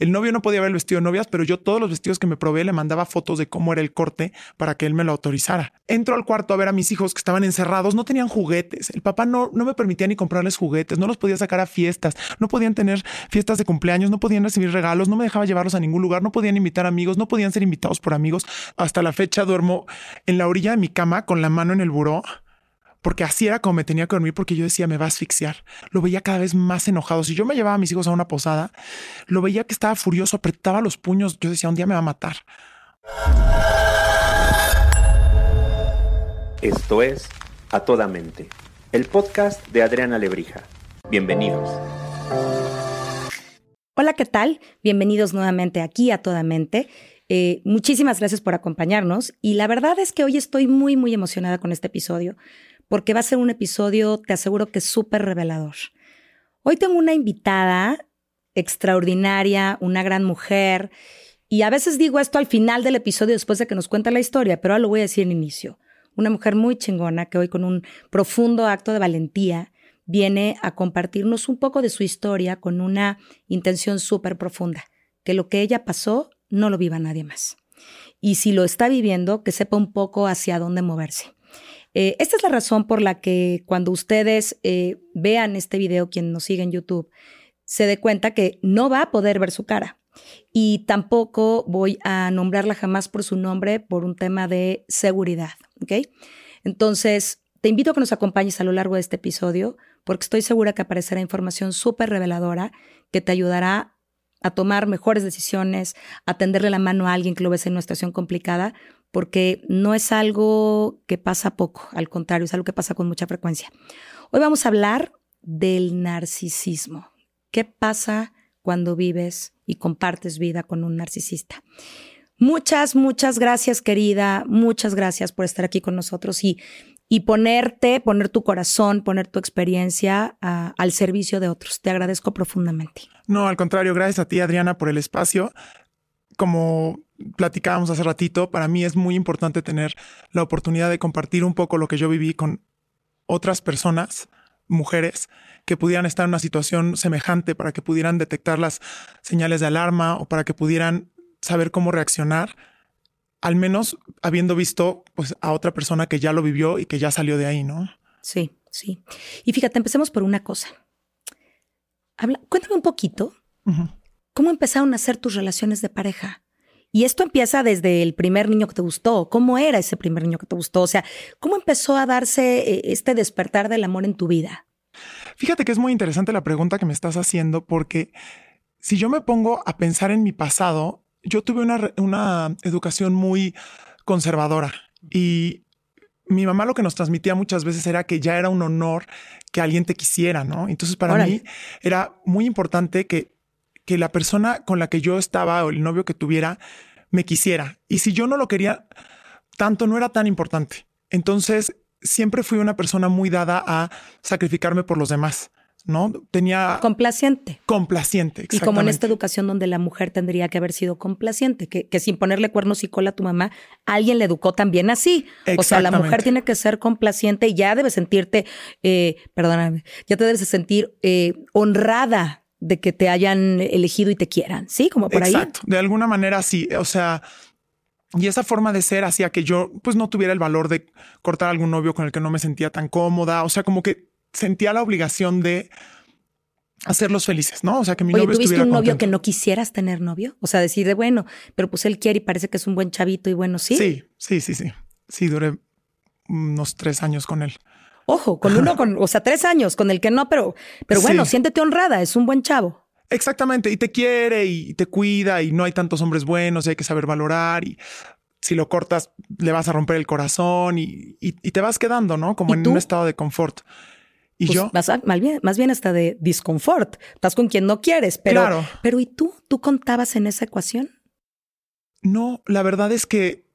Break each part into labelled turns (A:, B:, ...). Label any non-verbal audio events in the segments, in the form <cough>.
A: El novio no podía ver el vestido de novias, pero yo todos los vestidos que me probé le mandaba fotos de cómo era el corte para que él me lo autorizara. Entro al cuarto a ver a mis hijos que estaban encerrados, no tenían juguetes. El papá no, no me permitía ni comprarles juguetes, no los podía sacar a fiestas, no podían tener fiestas de cumpleaños, no podían recibir regalos, no me dejaba llevarlos a ningún lugar, no podían invitar amigos, no podían ser invitados por amigos. Hasta la fecha duermo en la orilla de mi cama con la mano en el buró porque así era como me tenía que dormir porque yo decía me va a asfixiar. Lo veía cada vez más enojado. Si yo me llevaba a mis hijos a una posada, lo veía que estaba furioso, apretaba los puños. Yo decía un día me va a matar.
B: Esto es A Toda Mente, el podcast de Adriana Lebrija. Bienvenidos.
C: Hola, ¿qué tal? Bienvenidos nuevamente aquí a Toda Mente. Eh, muchísimas gracias por acompañarnos y la verdad es que hoy estoy muy, muy emocionada con este episodio porque va a ser un episodio, te aseguro que súper revelador. Hoy tengo una invitada extraordinaria, una gran mujer, y a veces digo esto al final del episodio después de que nos cuenta la historia, pero ahora lo voy a decir en inicio. Una mujer muy chingona que hoy con un profundo acto de valentía viene a compartirnos un poco de su historia con una intención súper profunda, que lo que ella pasó no lo viva nadie más. Y si lo está viviendo, que sepa un poco hacia dónde moverse. Eh, esta es la razón por la que cuando ustedes eh, vean este video, quien nos sigue en YouTube, se dé cuenta que no va a poder ver su cara. Y tampoco voy a nombrarla jamás por su nombre por un tema de seguridad. Entonces, te invito a que nos acompañes a lo largo de este episodio porque estoy segura que aparecerá información súper reveladora que te ayudará a tomar mejores decisiones, a tenderle la mano a alguien que lo ves en una situación complicada, porque no es algo que pasa poco, al contrario, es algo que pasa con mucha frecuencia. Hoy vamos a hablar del narcisismo. ¿Qué pasa cuando vives y compartes vida con un narcisista? Muchas, muchas gracias, querida. Muchas gracias por estar aquí con nosotros y, y ponerte, poner tu corazón, poner tu experiencia al servicio de otros. Te agradezco profundamente.
A: No, al contrario, gracias a ti, Adriana, por el espacio. Como platicábamos hace ratito, para mí es muy importante tener la oportunidad de compartir un poco lo que yo viví con otras personas, mujeres, que pudieran estar en una situación semejante para que pudieran detectar las señales de alarma o para que pudieran saber cómo reaccionar, al menos habiendo visto pues, a otra persona que ya lo vivió y que ya salió de ahí, ¿no?
C: Sí, sí. Y fíjate, empecemos por una cosa. Habla, cuéntame un poquito, ¿cómo empezaron a ser tus relaciones de pareja? Y esto empieza desde el primer niño que te gustó. ¿Cómo era ese primer niño que te gustó? O sea, ¿cómo empezó a darse eh, este despertar del amor en tu vida?
A: Fíjate que es muy interesante la pregunta que me estás haciendo porque si yo me pongo a pensar en mi pasado, yo tuve una, una educación muy conservadora y mi mamá lo que nos transmitía muchas veces era que ya era un honor que alguien te quisiera, ¿no? Entonces para mí era muy importante que que la persona con la que yo estaba o el novio que tuviera me quisiera. Y si yo no lo quería tanto, no era tan importante. Entonces, siempre fui una persona muy dada a sacrificarme por los demás. ¿no? Tenía...
C: Complaciente.
A: Complaciente,
C: Y como en esta educación donde la mujer tendría que haber sido complaciente, que, que sin ponerle cuernos y cola a tu mamá, alguien le educó también así. O sea, la mujer tiene que ser complaciente y ya debes sentirte, eh, perdóname, ya te debes sentir eh, honrada de que te hayan elegido y te quieran, ¿sí? Como por
A: ahí. Exacto, de alguna manera sí, o sea, y esa forma de ser hacía que yo pues no tuviera el valor de cortar a algún novio con el que no me sentía tan cómoda, o sea, como que sentía la obligación de hacerlos felices, ¿no? O sea, que mi
C: Oye,
A: novio
C: ¿tuviste
A: un
C: novio que no quisieras tener novio? O sea, decir de bueno, pero pues él quiere y parece que es un buen chavito y bueno, sí.
A: Sí, sí, sí, sí. Sí, duré unos tres años con él.
C: Ojo, con uno, con, o sea, tres años, con el que no, pero, pero bueno, siéntete honrada, es un buen chavo.
A: Exactamente, y te quiere y te cuida y no hay tantos hombres buenos y hay que saber valorar y si lo cortas le vas a romper el corazón y, te vas quedando, ¿no? Como en un estado de confort. Y
C: pues
A: yo.
C: más, bien, más bien hasta de disconfort. Estás con quien no quieres, pero. Claro. Pero ¿y tú? ¿Tú contabas en esa ecuación?
A: No, la verdad es que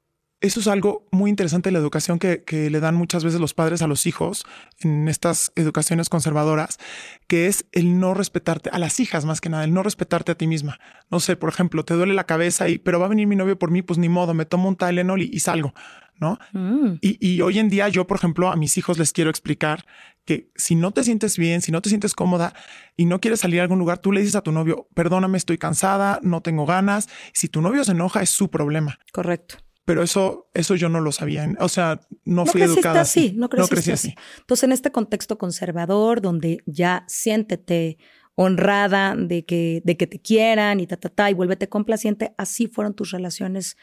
A: eso es algo muy interesante de la educación que, le dan muchas veces los padres a los hijos en estas educaciones conservadoras, que es el no respetarte a las hijas más que nada, el no respetarte a ti misma. No sé, por ejemplo, te duele la cabeza y, pero va a venir mi novio por mí, pues ni modo, me tomo un Tylenol y, salgo, ¿no? Mm. Y, y hoy en día yo, por ejemplo, a mis hijos les quiero explicar que si no te sientes bien, si no te sientes cómoda y no quieres salir a algún lugar, tú le dices a tu novio, perdóname, estoy cansada, no tengo ganas. Si tu novio se enoja, es su problema.
C: Correcto.
A: Pero eso, eso yo no lo sabía. O sea, no,
C: No
A: fui educada así.
C: así, no creciste
A: crecí
C: así.
A: así.
C: Entonces, en este contexto conservador, donde ya siéntete honrada de que, de que te quieran y ta, ta, ta, y vuélvete complaciente, así fueron tus relaciones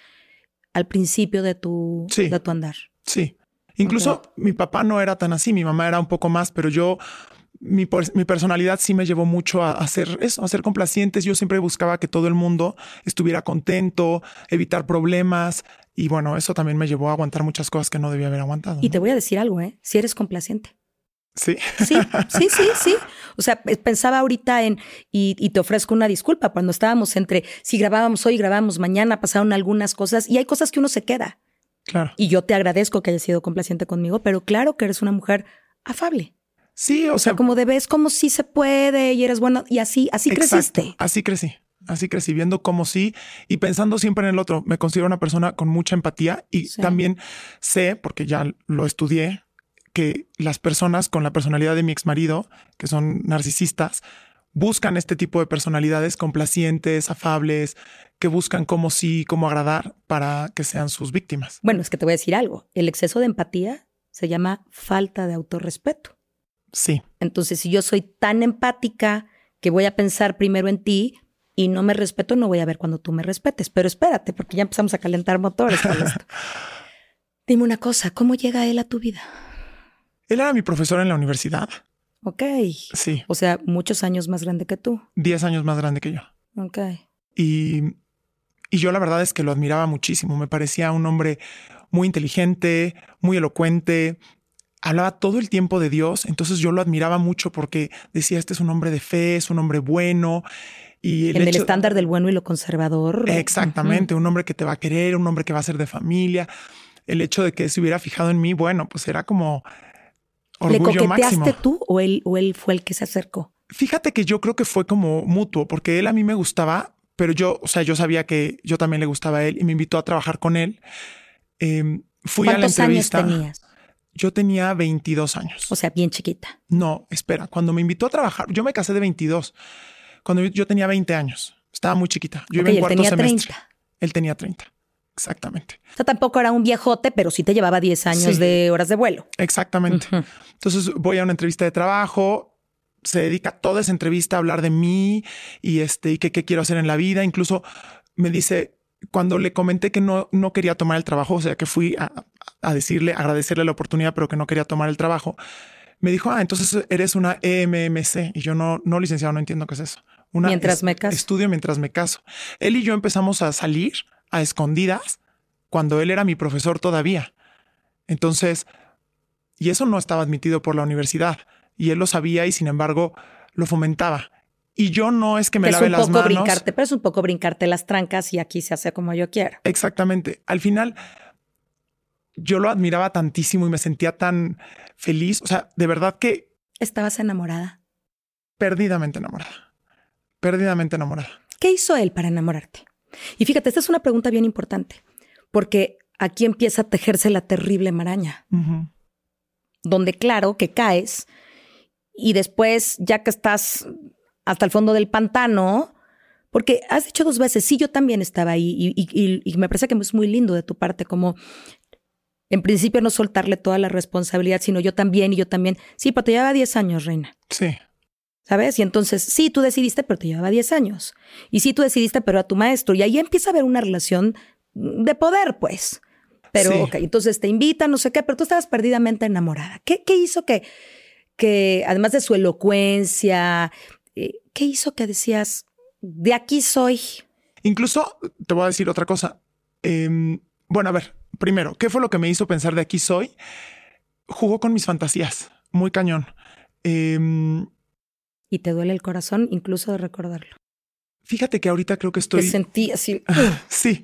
C: al principio de tu,
A: Sí.
C: de tu andar.
A: Sí. Incluso mi papá no era tan así, mi mamá era un poco más, pero yo, mi, mi personalidad sí me llevó mucho a, a hacer eso, a ser complacientes. Yo siempre buscaba que todo el mundo estuviera contento, evitar problemas. Y bueno, eso también me llevó a aguantar muchas cosas que no debía haber aguantado.
C: Y
A: ¿no?
C: te voy a decir algo, ¿eh? Si eres complaciente.
A: Sí.
C: Sí, <laughs> sí, sí, sí. O sea, pe- pensaba ahorita en, y, y te ofrezco una disculpa, cuando estábamos entre, si grabábamos hoy, grabábamos mañana, pasaron algunas cosas y hay cosas que uno se queda.
A: Claro.
C: Y yo te agradezco que hayas sido complaciente conmigo, pero claro que eres una mujer afable.
A: Sí, o
C: O sea,
A: sea,
C: como de ves como sí se puede y eres bueno y así, así
A: Exacto.
C: creciste.
A: Así crecí. Así crecí, viendo cómo sí y pensando siempre en el otro. Me considero una persona con mucha empatía y
C: Sí.
A: también sé, porque ya lo estudié, que las personas con la personalidad de mi ex marido, que son narcisistas, buscan este tipo de personalidades complacientes, afables, que buscan cómo sí, cómo agradar para que sean sus víctimas.
C: Bueno, es que te voy a decir algo. El exceso de empatía se llama falta de autorrespeto.
A: Sí,
C: Entonces, si yo soy tan empática que voy a pensar primero en ti y no me respeto, no voy a ver cuando tú me respetes. Pero espérate, porque ya empezamos a calentar motores con esto. <laughs> Dime una cosa, ¿cómo llega él a tu vida?
A: él era mi profesor en la universidad.
C: Ok.
A: Sí,
C: O sea, muchos años más grande que tú.
A: 10 años más grande que yo.
C: Ok.
A: Y, y yo la verdad es que lo admiraba muchísimo. Me parecía un hombre muy inteligente, muy elocuente. Hablaba todo el tiempo de Dios. Entonces yo lo admiraba mucho porque decía, este es un hombre de fe, es un hombre bueno. Y
C: en el estándar del bueno y lo conservador.
A: Exactamente, un hombre que te va a querer, un hombre que va a ser de familia. El hecho de que se hubiera fijado en mí, bueno, pues era como
C: Ujú. ¿Le
A: orgullo
C: coqueteaste
A: máximo.
C: tú o él, o él fue el que se acercó?
A: Fíjate que yo creo que fue como mutuo, porque él a mí me gustaba, pero yo, o sea, yo sabía que yo también le gustaba a él y me invitó a trabajar con él. Eh, fui a la
C: ¿Cuántos años
A: entrevista.
C: tenías?
A: Yo tenía 22 años.
C: O sea, bien chiquita.
A: no, espera, cuando me invitó a trabajar, yo me casé de 22. Cuando yo- tenía 20 años, estaba muy chiquita. Yo
C: Ok,
A: iba en
C: él
A: cuarto
C: tenía
A: semestre.
C: 30.
A: Él tenía 30. Exactamente.
C: O sea, tampoco era un viejote, pero sí te llevaba 10 años
A: Sí.
C: de horas de vuelo.
A: Exactamente. Entonces voy a una entrevista de trabajo, se dedica toda esa entrevista a hablar de mí y este y qué quiero hacer en la vida. Incluso me dice cuando le comenté que no, no quería tomar el trabajo, o sea que fui a, a decirle, agradecerle la oportunidad, pero que no quería tomar el trabajo. Me dijo, ah, entonces eres una EMMC. Y yo no, no, licenciado, no entiendo qué es eso. Una
C: Mientras
A: es-
C: me caso.
A: Estudio mientras me caso. Él y yo empezamos a salir a escondidas cuando él era mi profesor todavía. Entonces, y eso no estaba admitido por la universidad. Y él lo sabía y sin embargo lo fomentaba. Y yo no es que me
C: es
A: lave
C: un
A: las
C: poco
A: manos.
C: brincarte, pero es un poco brincarte las trancas y aquí se hace como yo quiero.
A: Exactamente. Al final, yo lo admiraba tantísimo y me sentía tan feliz. O sea, de verdad que
C: Estabas enamorada.
A: perdidamente enamorada. Perdidamente enamorada.
C: ¿Qué hizo él para enamorarte? Y fíjate, esta es una pregunta bien importante, porque aquí empieza a tejerse la terrible maraña, donde claro que caes y después, ya que estás hasta el fondo del pantano, porque has dicho dos veces, sí, yo también estaba ahí y, y- y- y me parece que es muy lindo de tu parte, como en principio no soltarle toda la responsabilidad, sino yo también y yo también. Sí, pero te llevaba 10 años, Reina.
A: Sí.
C: ¿Sabes? Y entonces, sí, tú decidiste, pero te llevaba 10 años. Y sí, tú decidiste, pero a tu maestro. Y ahí empieza a haber una relación de poder, pues. Pero,
A: Sí.
C: ok, entonces te invitan, no sé qué, pero tú estabas perdidamente enamorada. ¿Qué, qué hizo que, que, además de su elocuencia, qué hizo que decías, de aquí soy?
A: Incluso te voy a decir otra cosa. Em, bueno, a ver, primero, ¿qué fue lo que me hizo pensar de aquí soy? Jugó con mis fantasías, muy cañón. Em,
C: Y te duele el corazón incluso de recordarlo.
A: fíjate que ahorita creo que
C: Te
A: estoy.
C: sentí así. <laughs>
A: Sí.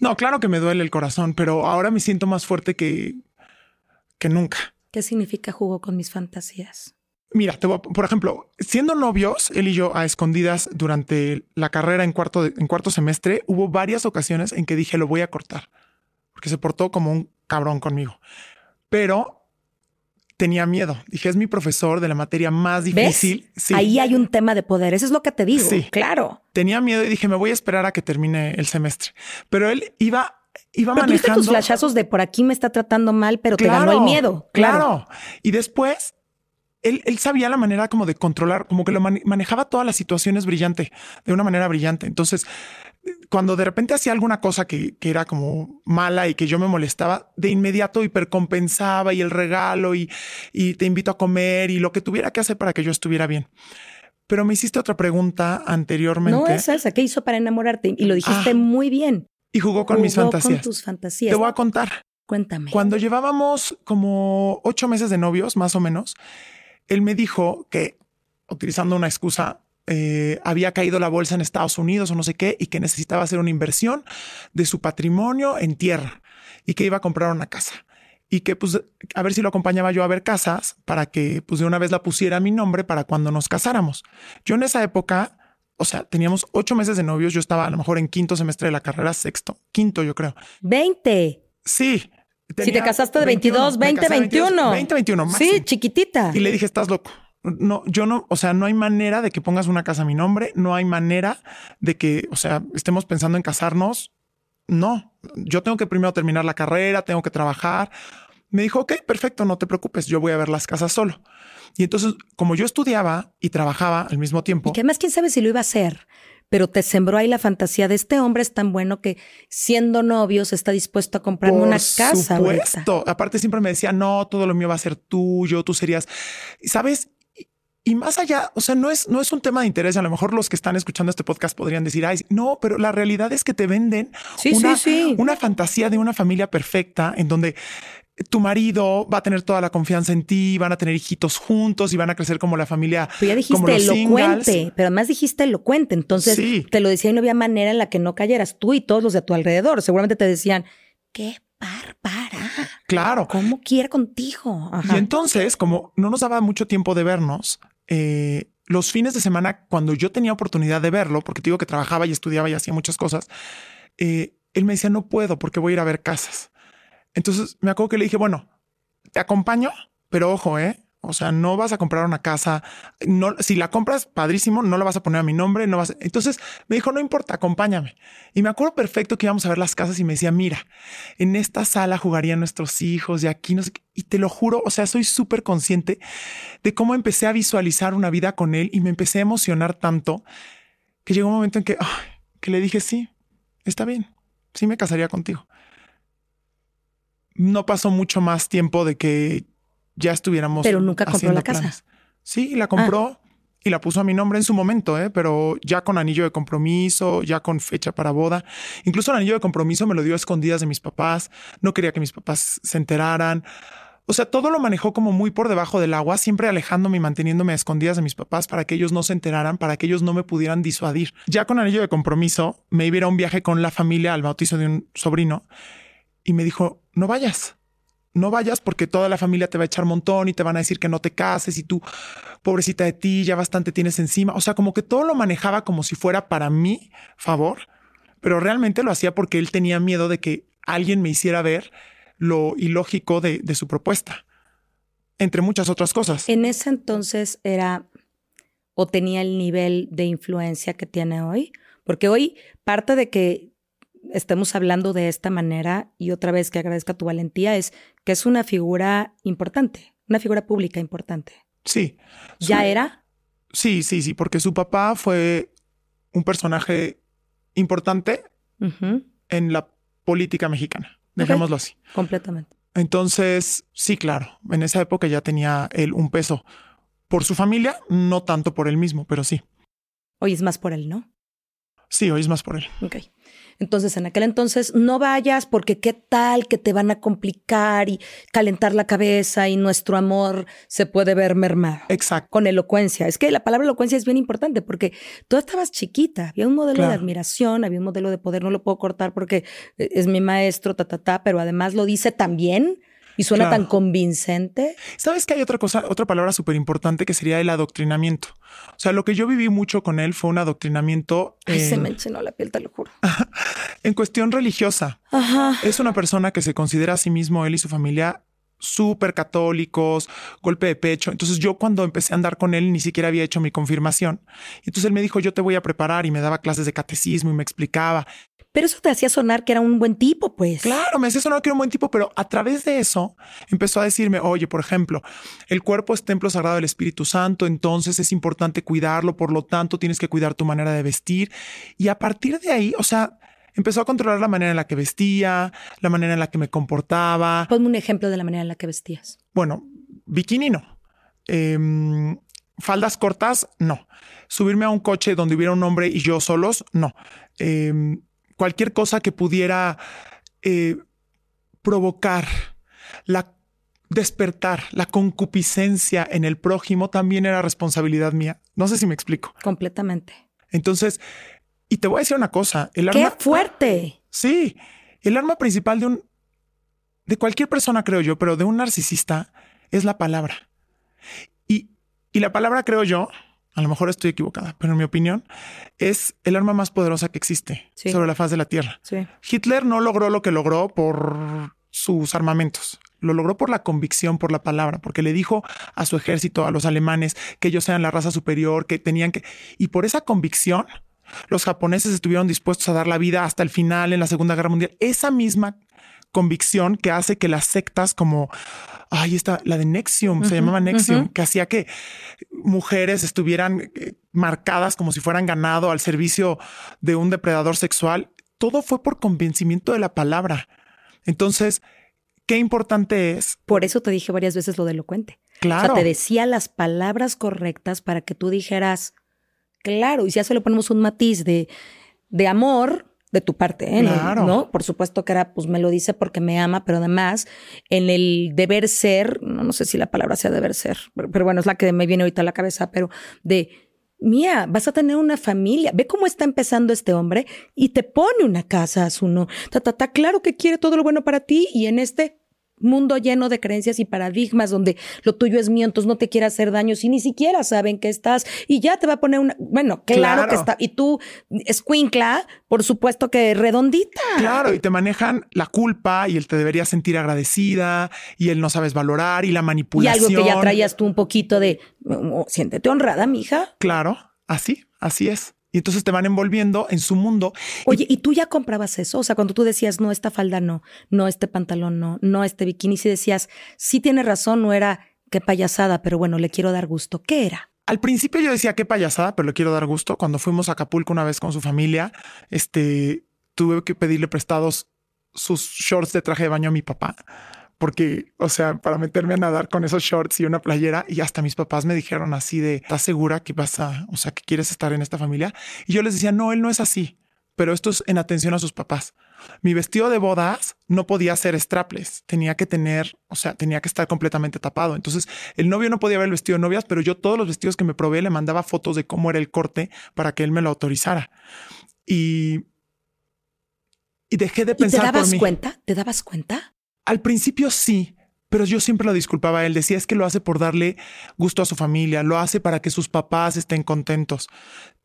A: No, claro que me duele el corazón, pero ahora me siento más fuerte que, que nunca.
C: ¿Qué significa jugó con mis fantasías?
A: Mira, te voy a- por ejemplo, siendo novios, él y yo a escondidas durante la carrera en cuarto, de- en cuarto semestre, hubo varias ocasiones en que dije lo voy a cortar, porque se portó como un cabrón conmigo. Pero tenía miedo. Dije, es mi profesor de la materia más difícil.
C: Sí. Ahí hay un tema de poder. Eso es lo que te digo. Sí. Claro.
A: Tenía miedo y dije, me voy a esperar a que termine el semestre. Pero él iba iba
C: pero
A: manejando.
C: tus flashazos de por aquí me está tratando mal, pero te ganó el miedo.
A: Claro. Y después él, él, sabía la manera como de controlar, como que lo manejaba todas las situaciones brillante, de una manera brillante. Entonces, cuando de repente hacía alguna cosa que, que, era como mala y que yo me molestaba, de inmediato hipercompensaba y el regalo y, y te invito a comer y lo que tuviera que hacer para que yo estuviera bien. Pero me hiciste otra pregunta anteriormente.
C: No es esa. ¿Qué hizo para enamorarte? Y lo dijiste ah. muy bien.
A: Y jugó con mis fantasías.
C: Con tus fantasías.
A: Te voy a contar.
C: Cuéntame.
A: Cuando llevábamos como ocho meses de novios, más o menos, él me dijo que, utilizando una excusa, eh, había caído la bolsa en Estados Unidos o no sé qué, y que necesitaba hacer una inversión de su patrimonio en tierra y que iba a comprar una casa. Y que pues a ver si lo acompañaba yo a ver casas para que pues de una vez la pusiera a mi nombre para cuando nos casáramos. Yo en esa época o sea, teníamos ocho meses de novios. Yo estaba a lo mejor en quinto semestre de la carrera, sexto, quinto, yo creo.
C: 20.
A: Sí.
C: Si te casaste de 22, 20, 21.
A: 20, 21.
C: Sí, chiquitita.
A: Y le dije, estás loco. No, yo no, o sea, no hay manera de que pongas una casa a mi nombre. No hay manera de que, o sea, estemos pensando en casarnos. No, yo tengo que primero terminar la carrera, tengo que trabajar. Me dijo, ok, perfecto, no te preocupes, yo voy a ver las casas solo. Y entonces, como yo estudiaba y trabajaba al mismo tiempo.
C: Y que además, quién sabe si lo iba a hacer, pero te sembró ahí la fantasía de este hombre es tan bueno que siendo novios está dispuesto a comprarme una casa.
A: Por supuesto. Aparte, siempre me decía, no, todo lo mío va a ser tuyo, tú serías. ¿Sabes? Y más allá, o sea, no es, no es un tema de interés. A lo mejor los que están escuchando este podcast podrían decir, ay, no, pero la realidad es que te venden una, una fantasía de una familia perfecta en donde tu marido va a tener toda la confianza en ti, van a tener hijitos juntos y van a crecer como la familia.
C: Pero ya dijiste elocuente, pero además dijiste elocuente. Entonces te lo decía y no había manera en la que no cayeras tú y todos los de tu alrededor. Seguramente te decían, qué bárbara.
A: Claro.
C: ¿Cómo quiere contigo?
A: Y entonces, como no nos daba mucho tiempo de vernos, eh, los fines de semana, cuando yo tenía oportunidad de verlo, porque te digo que trabajaba y estudiaba y hacía muchas cosas, eh, él me decía, no puedo porque voy a ir a ver casas. Entonces me acuerdo que le dije, bueno, te acompaño, pero ojo, ¿eh? O sea, no vas a comprar una casa. No, si la compras, padrísimo, no la vas a poner a mi nombre, no vas. Entonces me dijo, no importa, acompáñame. Y me acuerdo perfecto que íbamos a ver las casas y me decía, mira, en esta sala jugarían nuestros hijos y aquí no sé qué. Y te lo juro, o sea, soy súper consciente de cómo empecé a visualizar una vida con él y me empecé a emocionar tanto que llegó un momento en que, que le dije, sí, está bien, sí me casaría contigo no pasó mucho más tiempo de que ya estuviéramos.
C: Pero nunca compró la casa.
A: Sí, la compró ah. y la puso a mi nombre en su momento, ¿eh? pero ya con anillo de compromiso, ya con fecha para boda. Incluso el anillo de compromiso me lo dio a escondidas de mis papás. No quería que mis papás se enteraran. O sea, todo lo manejó como muy por debajo del agua, siempre alejándome y manteniéndome a escondidas de mis papás para que ellos no se enteraran, para que ellos no me pudieran disuadir. Ya con anillo de compromiso, me iba a, un viaje con la familia al bautizo de un sobrino y me dijo, no vayas, no vayas porque toda la familia te va a echar montón y te van a decir que no te cases y tú, pobrecita de ti, ya bastante tienes encima. O sea, como que todo lo manejaba como si fuera para mí favor, pero realmente lo hacía porque él tenía miedo de que alguien me hiciera ver lo ilógico de, de su propuesta, entre muchas otras cosas.
C: En ese entonces era o tenía el nivel de influencia que tiene hoy, porque hoy parte de que estemos hablando de esta manera y otra vez que agradezca tu valentía es que es una figura importante, una figura pública importante.
A: Sí.
C: ¿Ya era?
A: Sí, sí, sí, porque su papá fue un personaje importante en la política mexicana, dejémoslo así.
C: Completamente.
A: Entonces, sí, claro, en esa época ya tenía él un peso por su familia, no tanto por él mismo, pero sí.
C: Hoy es más por él, ¿no?
A: Sí, hoy es más por él.
C: Ok. Entonces, en aquel entonces, no vayas porque qué tal que te van a complicar y calentar la cabeza y nuestro amor se puede ver mermado.
A: Exacto.
C: Con elocuencia. Es que la palabra elocuencia es bien importante porque tú estabas chiquita, había un modelo de admiración, había un modelo de poder, no lo puedo cortar porque eh, es mi maestro, ta, ta, ta, pero además lo dice también y suena tan convincente.
A: Sabes que hay otra cosa, otra palabra súper importante que sería el adoctrinamiento. O sea, lo que yo viví mucho con él fue un adoctrinamiento.
C: Ay, se me enchinó la piel, te lo juro. <laughs>
A: en cuestión religiosa.
C: Ajá.
A: Es una persona que se considera a sí mismo, él y su familia, súper católicos, golpe de pecho. Entonces yo cuando empecé a andar con él ni siquiera había hecho mi confirmación. Entonces él me dijo, yo te voy a preparar y me daba clases de catecismo y me explicaba.
C: Pero eso te hacía sonar que era un buen tipo, pues.
A: Claro, me hacía sonar que era un buen tipo, pero a través de eso empezó a decirme, oye, por ejemplo, el cuerpo es templo sagrado del Espíritu Santo, entonces es importante cuidarlo, por lo tanto tienes que cuidar tu manera de vestir. Y a partir de ahí, o sea, empezó a controlar la manera en la que vestía, la manera en la que me comportaba.
C: Ponme un ejemplo de la manera en la que vestías.
A: Bueno, bikini no. Em, faldas cortas, no. Subirme a un coche donde hubiera un hombre y yo solos, no. Em, cualquier cosa que pudiera eh, provocar la despertar la concupiscencia en el prójimo también era responsabilidad mía. No sé si me explico.
C: Completamente.
A: Entonces, y te voy a decir una cosa.
C: El arma, ¡Qué fuerte!
A: Sí, el arma principal de un de cualquier persona, creo yo, pero de un narcisista es la palabra. Y, y la palabra, creo yo, a lo mejor estoy equivocada, pero en mi opinión, es el arma más poderosa que existe sobre la faz de la Tierra. Hitler no logró lo que logró por sus armamentos. Lo logró por la convicción, por la palabra, porque le dijo a su ejército, a los alemanes, que ellos sean la raza superior, que tenían que... Y por esa convicción, los japoneses estuvieron dispuestos a dar la vida hasta el final en la Segunda Guerra Mundial. Esa misma convicción que hace que las sectas como, ay, esta, la de Nexium, se llamaba Nexium, que hacía que mujeres estuvieran eh, marcadas como si fueran ganado al servicio de un depredador sexual. Todo fue por convencimiento de la palabra. Entonces, qué importante es.
C: Por eso te dije varias veces lo de elocuente.
A: Claro.
C: O sea, te decía las palabras correctas para que tú dijeras, claro, y si a eso le ponemos un matiz de, de amor, de tu parte, ¿eh?
A: Claro.
C: ¿no? Por supuesto que era, pues me lo dice porque me ama, pero además en el deber ser, no, no sé si la palabra sea deber ser, pero, bueno, es la que me viene ahorita a la cabeza, pero de, mía, vas a tener una familia, ve cómo está empezando este hombre y te pone una casa a su no, ta, ta, ta, claro que quiere todo lo bueno para ti y en este mundo lleno de creencias y paradigmas donde lo tuyo es mío, entonces no te quiere hacer daño si ni siquiera saben que estás y ya te va a poner una, bueno, claro, que está, y tú, escuincla, por supuesto que redondita.
A: Claro, y te manejan la culpa y él te debería sentir agradecida y él no sabes valorar y la manipulación.
C: Y algo que ya traías tú un poquito de, oh, siéntete honrada, mija.
A: Claro, así, así es. Y entonces te van envolviendo en su mundo.
C: Oye, y, tú ya comprabas eso? O sea, cuando tú decías, no, esta falda no, no, este pantalón no, no, este bikini, si decías, sí tiene razón, no era qué payasada, pero bueno, le quiero dar gusto. ¿Qué era?
A: Al principio yo decía qué payasada, pero le quiero dar gusto. Cuando fuimos a Acapulco una vez con su familia, este, tuve que pedirle prestados sus shorts de traje de baño a mi papá porque, o sea, para meterme a nadar con esos shorts y una playera y hasta mis papás me dijeron así de, ¿estás segura que vas a, o sea, que quieres estar en esta familia? Y yo les decía, no, él no es así, pero esto es en atención a sus papás. Mi vestido de bodas no podía ser strapless, tenía que tener, o sea, tenía que estar completamente tapado. Entonces, el novio no podía ver el vestido de novias, pero yo todos los vestidos que me probé le mandaba fotos de cómo era el corte para que él me lo autorizara. Y y dejé de pensar.
C: ¿Y te dabas cuenta? ¿Te dabas cuenta?
A: Al principio sí, pero yo siempre lo disculpaba. Él decía es que lo hace por darle gusto a su familia, lo hace para que sus papás estén contentos.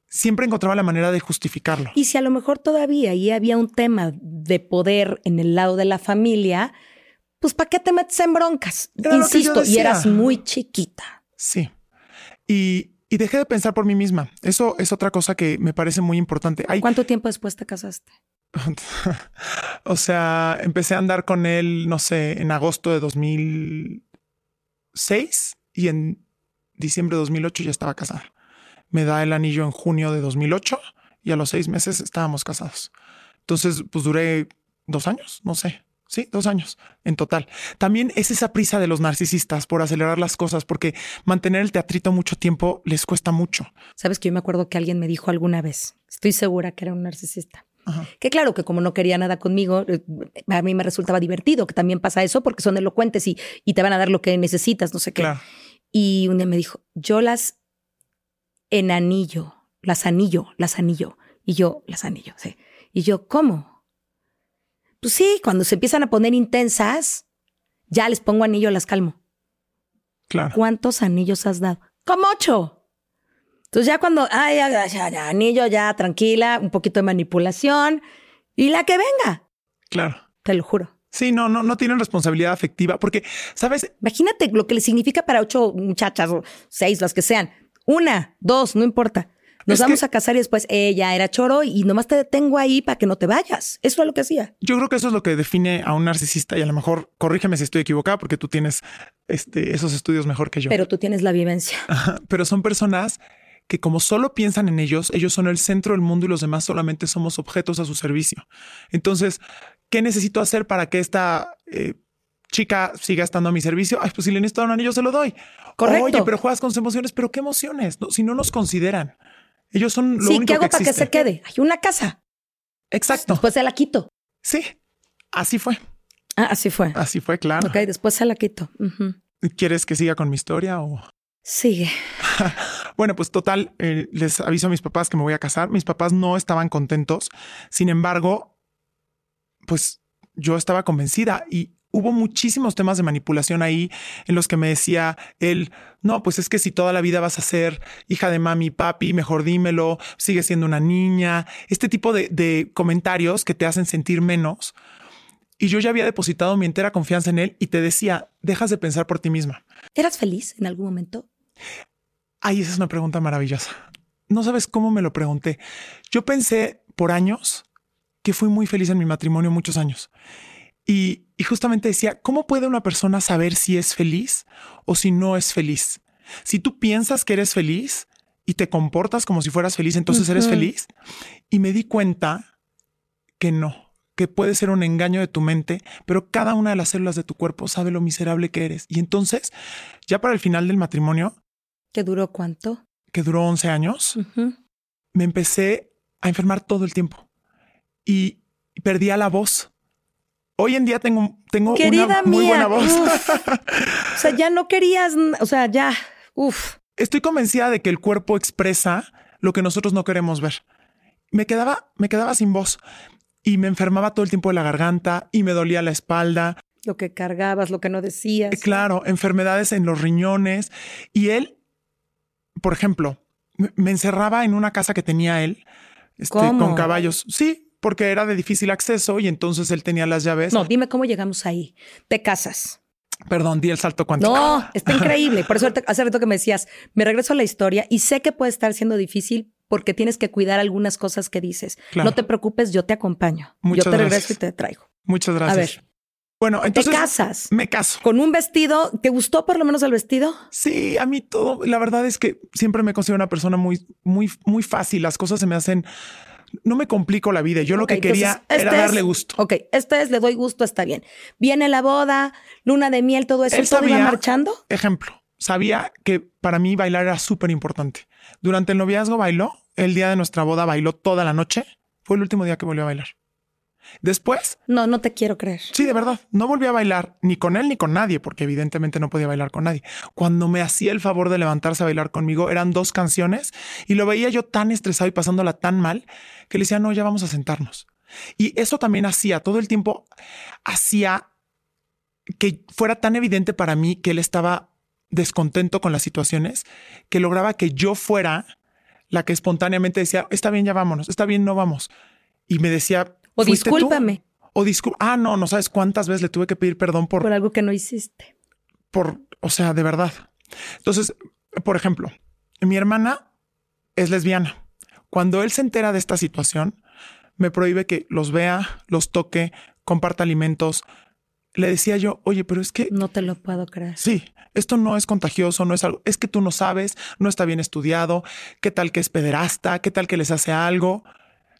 A: Siempre encontraba la manera de justificarlo.
C: Y si a lo mejor todavía ahí había un tema de poder en el lado de la familia, pues ¿para qué te metes en broncas? Insisto, y eras muy chiquita.
A: Sí. Y, y, dejé de pensar por mí misma. Eso es otra cosa que me parece muy importante.
C: ¿Cuánto tiempo después te casaste? <laughs>
A: o sea, empecé a andar con él, no sé, en agosto de 2006 y en diciembre de 2008 ya estaba casada. Me da el anillo en junio de 2008 y a los seis meses estábamos casados. Entonces, pues duré dos años, no sé. Sí, dos años en total. También es esa prisa de los narcisistas por acelerar las cosas, porque mantener el teatrito mucho tiempo les cuesta mucho.
C: Sabes que yo me acuerdo que alguien me dijo alguna vez, estoy segura que era un narcisista. Que claro, que como no quería nada conmigo, eh, a mí me resultaba divertido, que también pasa eso porque son elocuentes y, y te van a dar lo que necesitas, no sé qué. Y un día me dijo, yo las en anillo, las anillo, las anillo. Y yo, las anillo, sí. Y yo, ¿cómo? Pues sí, cuando se empiezan a poner intensas, ya les pongo anillo, las calmo.
A: Claro.
C: ¿Cuántos anillos has dado? Como ocho. Entonces ya cuando, ay, ya, ya, anillo, ya, tranquila, un poquito de manipulación y la que venga.
A: Claro.
C: Te lo juro.
A: Sí, no, no, no tienen responsabilidad afectiva porque, ¿sabes?
C: Imagínate lo que le significa para ocho muchachas o seis, las que sean. Una, dos, no importa. Nos vamos a casar y después ella era choro y nomás te detengo ahí para que no te vayas. Eso es lo que hacía.
A: Yo creo que eso es lo que define a un narcisista y a lo mejor corrígeme si estoy equivocada porque tú tienes este, esos estudios mejor que yo.
C: Pero tú tienes la vivencia.
A: pero son personas que como solo piensan en ellos, ellos son el centro del mundo y los demás solamente somos objetos a su servicio. Entonces, ¿qué necesito hacer para que esta eh, chica siga estando a mi servicio? Ay, pues si le necesito un anillo, se lo doy.
C: Correcto.
A: Oye, pero juegas con sus emociones, pero ¿qué emociones? si no nos consideran. Ellos son lo
C: sí,
A: único
C: ¿qué hago
A: para
C: que se quede? Hay una casa.
A: Exacto.
C: Después se la quito.
A: Sí, así fue.
C: Ah, así fue.
A: Así fue, claro.
C: Ok, después se la quito.
A: ¿Quieres que siga con mi historia o...?
C: Sigue. <laughs>
A: bueno, pues total, eh, les aviso a mis papás que me voy a casar. Mis papás no estaban contentos. Sin embargo, pues yo estaba convencida y hubo muchísimos temas de manipulación ahí en los que me decía él, no, pues es que si toda la vida vas a ser hija de mami y papi, mejor dímelo, sigue siendo una niña, este tipo de, de comentarios que te hacen sentir menos. Y yo ya había depositado mi entera confianza en él y te decía, dejas de pensar por ti misma.
C: ¿Eras feliz en algún momento?
A: Ay, esa es una pregunta maravillosa. No sabes cómo me lo pregunté. Yo pensé por años que fui muy feliz en mi matrimonio muchos años. Y, justamente decía, ¿cómo puede una persona saber si es feliz o si no es feliz? Si tú piensas que eres feliz y te comportas como si fueras feliz, entonces eres feliz. Y me di cuenta que no, que puede ser un engaño de tu mente, pero cada una de las células de tu cuerpo sabe lo miserable que eres. Y entonces, ya para el final del matrimonio...
C: ¿Que duró cuánto?
A: Que duró 11 años. Me empecé a enfermar todo el tiempo y perdía la voz hoy en día tengo, tengo una muy buena voz. <laughs>
C: o sea, ya no querías, o sea, ya, uf.
A: Estoy convencida de que el cuerpo expresa lo que nosotros no queremos ver. Me quedaba, me quedaba sin voz y me enfermaba todo el tiempo de la garganta y me dolía la espalda.
C: Lo que cargabas, lo que no decías.
A: Claro, enfermedades en los riñones. Y él, por ejemplo, me encerraba en una casa que tenía él este, con caballos. Sí, porque era de difícil acceso y entonces él tenía las llaves.
C: No, dime cómo llegamos ahí. Te casas.
A: Perdón, di el salto cuántico.
C: No, está increíble. Por eso hace rato que me decías, me regreso a la historia y sé que puede estar siendo difícil porque tienes que cuidar algunas cosas que dices. No te preocupes, yo te acompaño. yo te regreso y te traigo.
A: Muchas gracias. A ver. Bueno, entonces.
C: ¿Te casas?
A: Me caso.
C: ¿Con un vestido? ¿Te gustó por lo menos el vestido?
A: Sí, a mí todo. La verdad es que siempre me considero una persona muy, muy, muy fácil. Las cosas se me hacen no me complico la vida. Yo lo que quería era este darle gusto.
C: Ok, este es, le doy gusto, está bien. Viene la boda, luna de miel, todo eso. Él sabía, marchando?
A: Ejemplo, sabía que para mí bailar era súper importante. Durante el noviazgo bailó, el día de nuestra boda bailó toda la noche. Fue el último día que volvió a bailar. Después.
C: No, no te quiero creer.
A: Sí, de verdad. No volví a bailar ni con él ni con nadie, porque evidentemente no podía bailar con nadie. Cuando me hacía el favor de levantarse a bailar conmigo, eran dos canciones y lo veía yo tan estresado y pasándola tan mal que le decía, no, ya vamos a sentarnos. Y eso también hacía, todo el tiempo hacía que fuera tan evidente para mí que él estaba descontento con las situaciones, que lograba que yo fuera la que espontáneamente decía, está bien, ya vámonos, está bien, no vamos. Y me decía,
C: o discúlpame.
A: O disculpa. Ah, no, no sabes cuántas veces le tuve que pedir perdón por.
C: Por algo que no hiciste.
A: Por, o sea, de verdad. Entonces, por ejemplo, mi hermana es lesbiana. Cuando él se entera de esta situación, me prohíbe que los vea, los toque, comparta alimentos. Le decía yo, oye, pero es que...
C: No te lo puedo creer.
A: Sí, esto no es contagioso, no es algo, es que tú no sabes, no está bien estudiado, qué tal que es pederasta, qué tal que les hace algo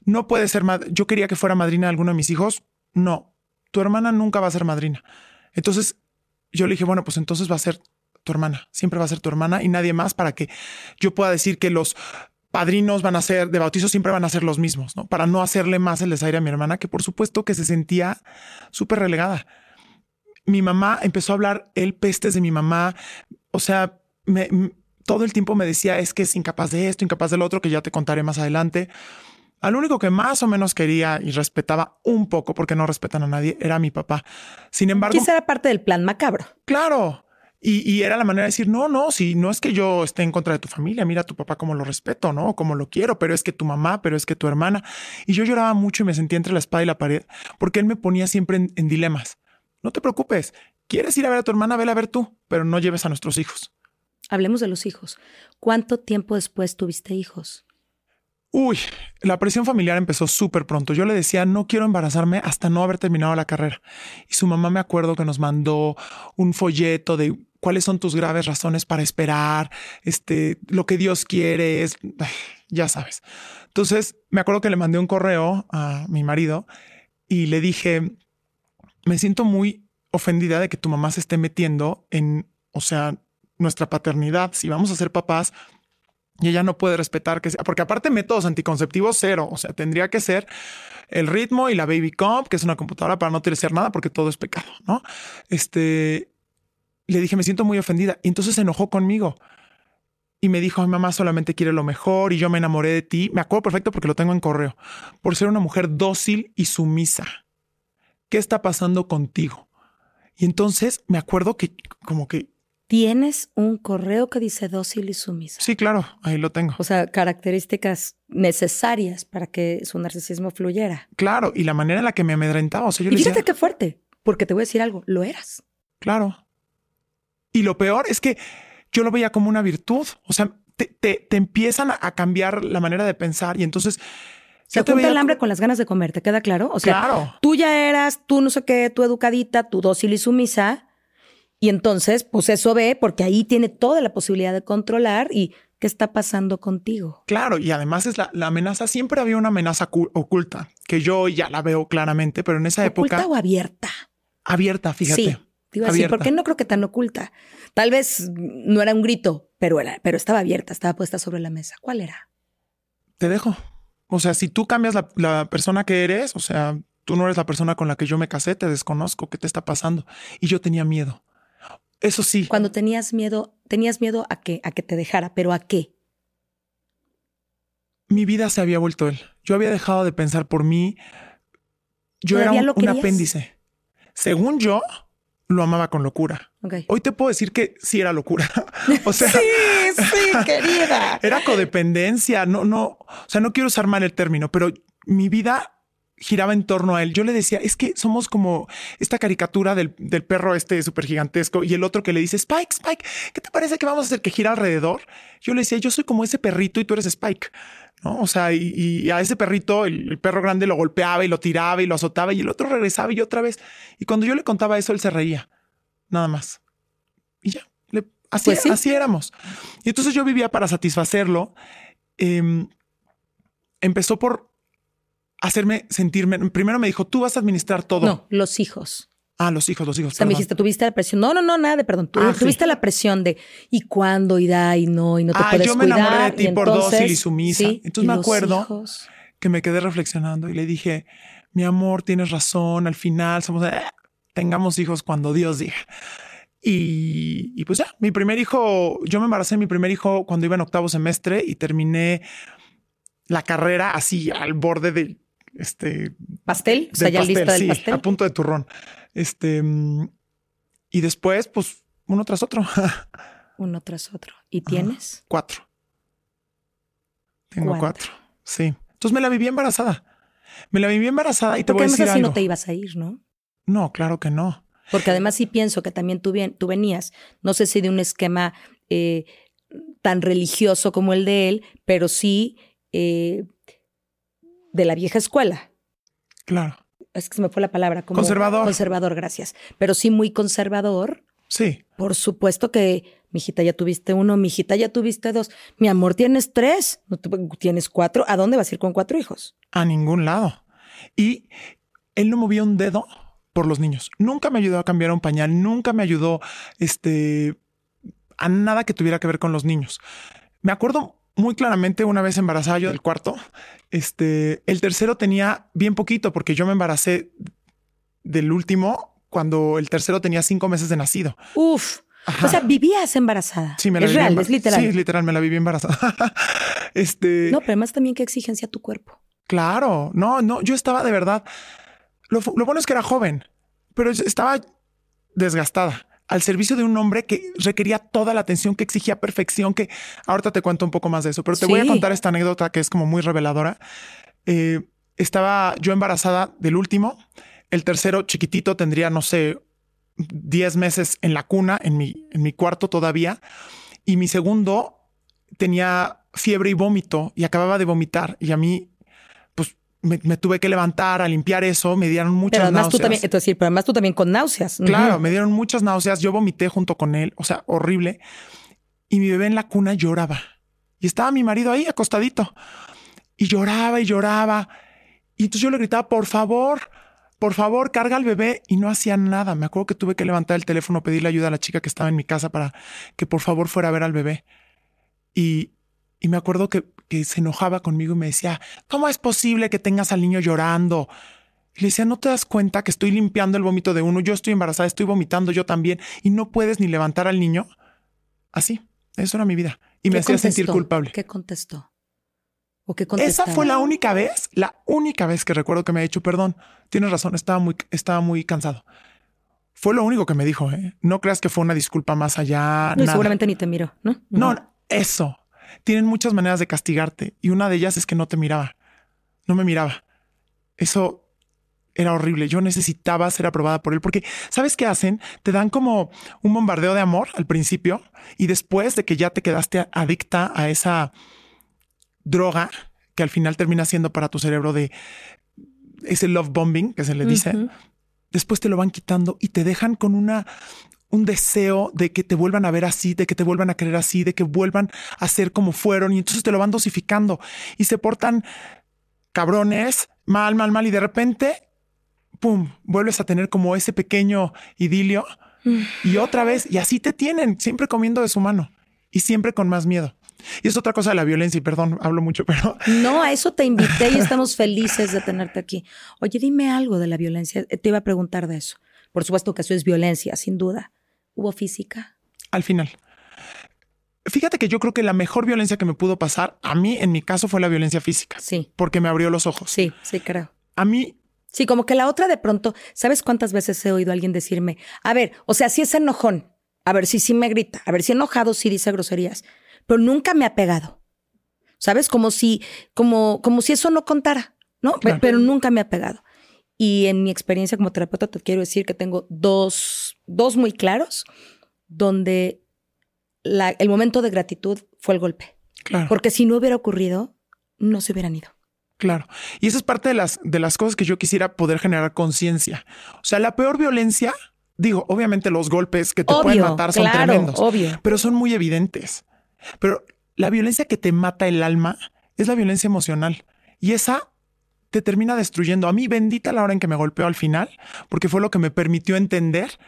A: no puede ser, yo quería que fuera madrina de alguno de mis hijos, no, tu hermana nunca va a ser madrina. Entonces yo le dije, bueno, pues entonces va a ser tu hermana, siempre va a ser tu hermana y nadie más para que yo pueda decir que los padrinos van a ser de bautizo siempre van a ser los mismos, ¿no? Para no hacerle más el desaire a mi hermana, que por supuesto que se sentía súper relegada. Mi mamá empezó a hablar el pestes de mi mamá, o sea, todo el tiempo me decía es que es incapaz de esto, incapaz del otro, que ya te contaré más adelante. Al único que más o menos quería y respetaba un poco, porque no respetan a nadie, era mi papá. Sin embargo.
C: Quizá era parte del plan macabro.
A: Claro. Y, era la manera de decir, no, no, si no es que yo esté en contra de tu familia, mira a tu papá como lo respeto, ¿no? Como lo quiero, pero es que tu mamá, pero es que tu hermana. Y yo lloraba mucho y me sentía entre la espada y la pared, porque él me ponía siempre en, dilemas. no te preocupes. ¿Quieres ir a ver a tu hermana? Vela a ver tú, pero no lleves a nuestros hijos.
C: Hablemos de los hijos. ¿Cuánto tiempo después tuviste hijos?
A: Uy, la presión familiar empezó súper pronto. Yo le decía, no quiero embarazarme hasta no haber terminado la carrera. Y su mamá me acuerdo que nos mandó un folleto de cuáles son tus graves razones para esperar, este, lo que Dios quiere es, ya sabes. Entonces, me acuerdo que le mandé un correo a mi marido y le dije, me siento muy ofendida de que tu mamá se esté metiendo en, o sea, nuestra paternidad. Si vamos a ser papás, y ella no puede respetar que sea, porque aparte métodos anticonceptivos cero, o sea, tendría que ser el ritmo y la baby comp, que es una computadora para no utilizar nada porque todo es pecado, ¿no? Este, le dije, me siento muy ofendida y entonces se enojó conmigo y me dijo, mamá solamente quiere lo mejor y yo me enamoré de ti. Me acuerdo perfecto porque lo tengo en correo, por ser una mujer dócil y sumisa. ¿Qué está pasando contigo? Y entonces me acuerdo que como que
C: Tienes un correo que dice dócil y sumisa.
A: Sí, claro, ahí lo tengo.
C: O sea, características necesarias para que su narcisismo fluyera.
A: Claro, y la manera en la que me amedrentaba. O sea, yo
C: y
A: le
C: fíjate
A: decía,
C: qué fuerte, porque te voy a decir algo, lo eras.
A: Claro. Y lo peor es que yo lo veía como una virtud. O sea, te, te, te empiezan a cambiar la manera de pensar y entonces...
C: Se junta
A: veía
C: el hambre con las ganas de comer, ¿te queda claro? O sea,
A: Claro.
C: tú ya eras, tú no sé qué, tú educadita, tú dócil y sumisa. Y entonces, pues eso ve, porque ahí tiene toda la posibilidad de controlar y qué está pasando contigo.
A: Claro, y además es la, la amenaza, siempre había una amenaza cu- oculta, que yo ya la veo claramente, pero en esa
C: ¿Oculta
A: época
C: o abierta?
A: abierta, fíjate.
C: Sí. Te iba a decir,
A: abierta.
C: ¿por qué no creo que tan oculta? Tal vez no era un grito, pero, era, pero estaba abierta, estaba puesta sobre la mesa. ¿Cuál era?
A: Te dejo. O sea, si tú cambias la, la persona que eres, o sea, tú no eres la persona con la que yo me casé, te desconozco, ¿qué te está pasando? Y yo tenía miedo. Eso sí,
C: Cuando tenías miedo, tenías miedo a que, a que te dejara, pero ¿a qué?
A: mi vida se había vuelto él. Yo había dejado de pensar por mí. Yo era
C: ¿Todavía
A: un, apéndice. Según yo, lo amaba con locura. Hoy te puedo decir que sí era locura. <laughs> o sea,
C: sí, querida. <laughs>
A: era codependencia. No, no, o sea, no quiero usar mal el término, pero mi vida giraba en torno a él. Yo le decía, es que somos como esta caricatura del, del perro este súper gigantesco y el otro que le dice, Spike, Spike, ¿qué te parece que vamos a hacer que gira alrededor? Yo le decía, yo soy como ese perrito y tú eres Spike. ¿no? O sea, y, y a ese perrito, el, el perro grande lo golpeaba y lo tiraba y lo azotaba y el otro regresaba y otra vez. Y cuando yo le contaba eso, él se reía. Nada más. Y ya. le- así,
C: Pues sí.
A: así éramos. Y entonces yo vivía para satisfacerlo. Em, empezó por hacerme sentirme. Primero me dijo, tú vas a administrar todo.
C: No, los hijos.
A: Ah, los hijos, los hijos.
C: O sea, me dijiste, tuviste la presión. No, no, no, nada de perdón. Tú,
A: Ah, sí.
C: tuviste la presión de ¿y cuándo? Y da, y no, y no te
A: Ah,
C: puedes
A: yo me enamoré de ti por
C: entonces-
A: dócil y sumisa. Entonces
C: y
A: me acuerdo
C: hijos.
A: que me quedé reflexionando y le dije, mi amor, tienes razón, al final somos, eh, tengamos hijos cuando Dios diga. Y, y pues ya, mi primer hijo, yo me embaracé mi primer hijo cuando iba en octavo semestre y terminé la carrera así al borde de este
C: ¿Pastel? O sea, ya lista del
A: sí,
C: pastel.
A: a punto de turrón. Este y después, pues uno tras otro, <laughs>
C: Uno tras otro. ¿Y tienes?
A: cuatro. Tengo
C: Cuatro.
A: cuatro. Sí. Entonces me la viví embarazada. Me la viví embarazada y te
C: Porque
A: voy a
C: además
A: decir
C: así
A: algo.
C: no te ibas a ir, ¿no?
A: No, claro que no.
C: Porque además sí pienso que también tú, bien, tú venías, no sé si de un esquema eh, tan religioso como el de él, pero sí eh, de la vieja escuela.
A: Claro.
C: Es que se me fue la palabra. Como
A: Conservador.
C: Conservador, gracias. Pero sí muy conservador.
A: Sí.
C: Por supuesto que, mijita, ya tuviste uno, mijita, ya tuviste dos. Mi amor, tienes tres, tienes cuatro. ¿A dónde vas a ir con cuatro hijos?
A: A ningún lado. Y él no movía un dedo por los niños. Nunca me ayudó a cambiar un pañal. Nunca me ayudó este, a nada que tuviera que ver con los niños. Me acuerdo muy claramente una vez embarazada yo del cuarto. Este, el tercero tenía bien poquito porque yo me embaracé del último cuando el tercero tenía cinco meses de nacido.
C: Uf.
A: Ajá.
C: O sea, vivías embarazada.
A: Sí, me la
C: es
A: viví
C: real, es literal.
A: Sí, literal, me la viví embarazada. <laughs> este,
C: No, pero además también qué exigencia tu cuerpo.
A: Claro, no, no, yo estaba de verdad. Lo, bueno es que era joven, pero es- estaba desgastada al servicio de un hombre que requería toda la atención, que exigía perfección, que ahorita te cuento un poco más de eso, pero te voy a contar esta anécdota que es como muy reveladora. Eh, estaba yo embarazada del último, el tercero chiquitito tendría, no sé, 10 meses en la cuna, en mi, en mi cuarto todavía. Y mi segundo tenía fiebre y vómito y acababa de vomitar. Y a mí, me, tuve que levantar a limpiar eso. Me dieron muchas
C: pero además
A: náuseas.
C: Tú también, entonces, pero además tú también con náuseas.
A: Claro, me dieron muchas náuseas. Yo vomité junto con él. O sea, horrible. Y mi bebé en la cuna lloraba. Y estaba mi marido ahí acostadito. Y lloraba y lloraba. Y entonces yo le gritaba, por favor, por favor, carga al bebé. Y no hacía nada. Me acuerdo que tuve que levantar el teléfono, pedirle ayuda a la chica que estaba en mi casa para que por favor fuera a ver al bebé. Y, y me acuerdo que, que se enojaba conmigo y me decía, ¿cómo es posible que tengas al niño llorando? Y le decía, ¿no te das cuenta que estoy limpiando el vómito de uno? Yo estoy embarazada, estoy vomitando yo también y no puedes ni levantar al niño. Así, eso era mi vida. Y me hacía sentir culpable.
C: ¿Qué contestó? ¿O qué?
A: Esa fue la única vez, la única vez que recuerdo que me ha dicho, perdón, tienes razón, estaba muy, estaba muy cansado. Fue lo único que me dijo, ¿eh? No creas que fue una disculpa más allá.
C: No, seguramente ni te miró, ¿no?
A: No, eso. Tienen muchas maneras de castigarte y una de ellas es que no te miraba. No me miraba. Eso era horrible. Yo necesitaba ser aprobada por él porque, ¿sabes qué hacen? Te dan como un bombardeo de amor al principio y después de que ya te quedaste adicta a esa droga que al final termina siendo para tu cerebro de ese love bombing que se le dice, después te lo van quitando y te dejan con una un deseo de que te vuelvan a ver así, de que te vuelvan a querer así, de que vuelvan a ser como fueron y entonces te lo van dosificando y se portan cabrones, mal, mal, mal y de repente, pum, vuelves a tener como ese pequeño idilio y otra vez y así te tienen, siempre comiendo de su mano y siempre con más miedo. Y es otra cosa de la violencia, y perdón, hablo mucho, <laughs> pero...
C: No, a eso te invité y estamos felices de tenerte aquí. Oye, dime algo de la violencia. Te iba a preguntar de eso. Por supuesto que eso es violencia, sin duda. ¿Hubo física?
A: Al final. Fíjate que yo creo que la mejor violencia que me pudo pasar a mí, en mi caso, fue la violencia física.
C: Sí.
A: Porque me abrió los ojos.
C: Sí, sí, creo.
A: A mí
C: Sí, como que la otra de pronto, ¿sabes cuántas veces he oído a alguien decirme, a ver, o sea, si es enojón, a ver si sí me grita, a ver si enojado sí dice groserías, pero nunca me ha pegado. ¿Sabes? Como si, como, como si eso no contara, ¿no? Pero nunca me ha pegado. Y en mi experiencia como terapeuta te quiero decir que tengo dos, dos muy claros, donde la, el momento de gratitud fue el golpe.
A: Claro.
C: Porque si no hubiera ocurrido, no se hubieran ido.
A: Claro. Y esa es parte de las, de las cosas que yo quisiera poder generar conciencia. O sea, la peor violencia, digo, obviamente los golpes que te pueden matar son tremendos,
C: obvio.
A: pero son muy evidentes. Pero la violencia que te mata el alma es la violencia emocional. Y esa te termina destruyendo. A mí bendita la hora en que me golpeó al final, porque fue lo que me permitió entender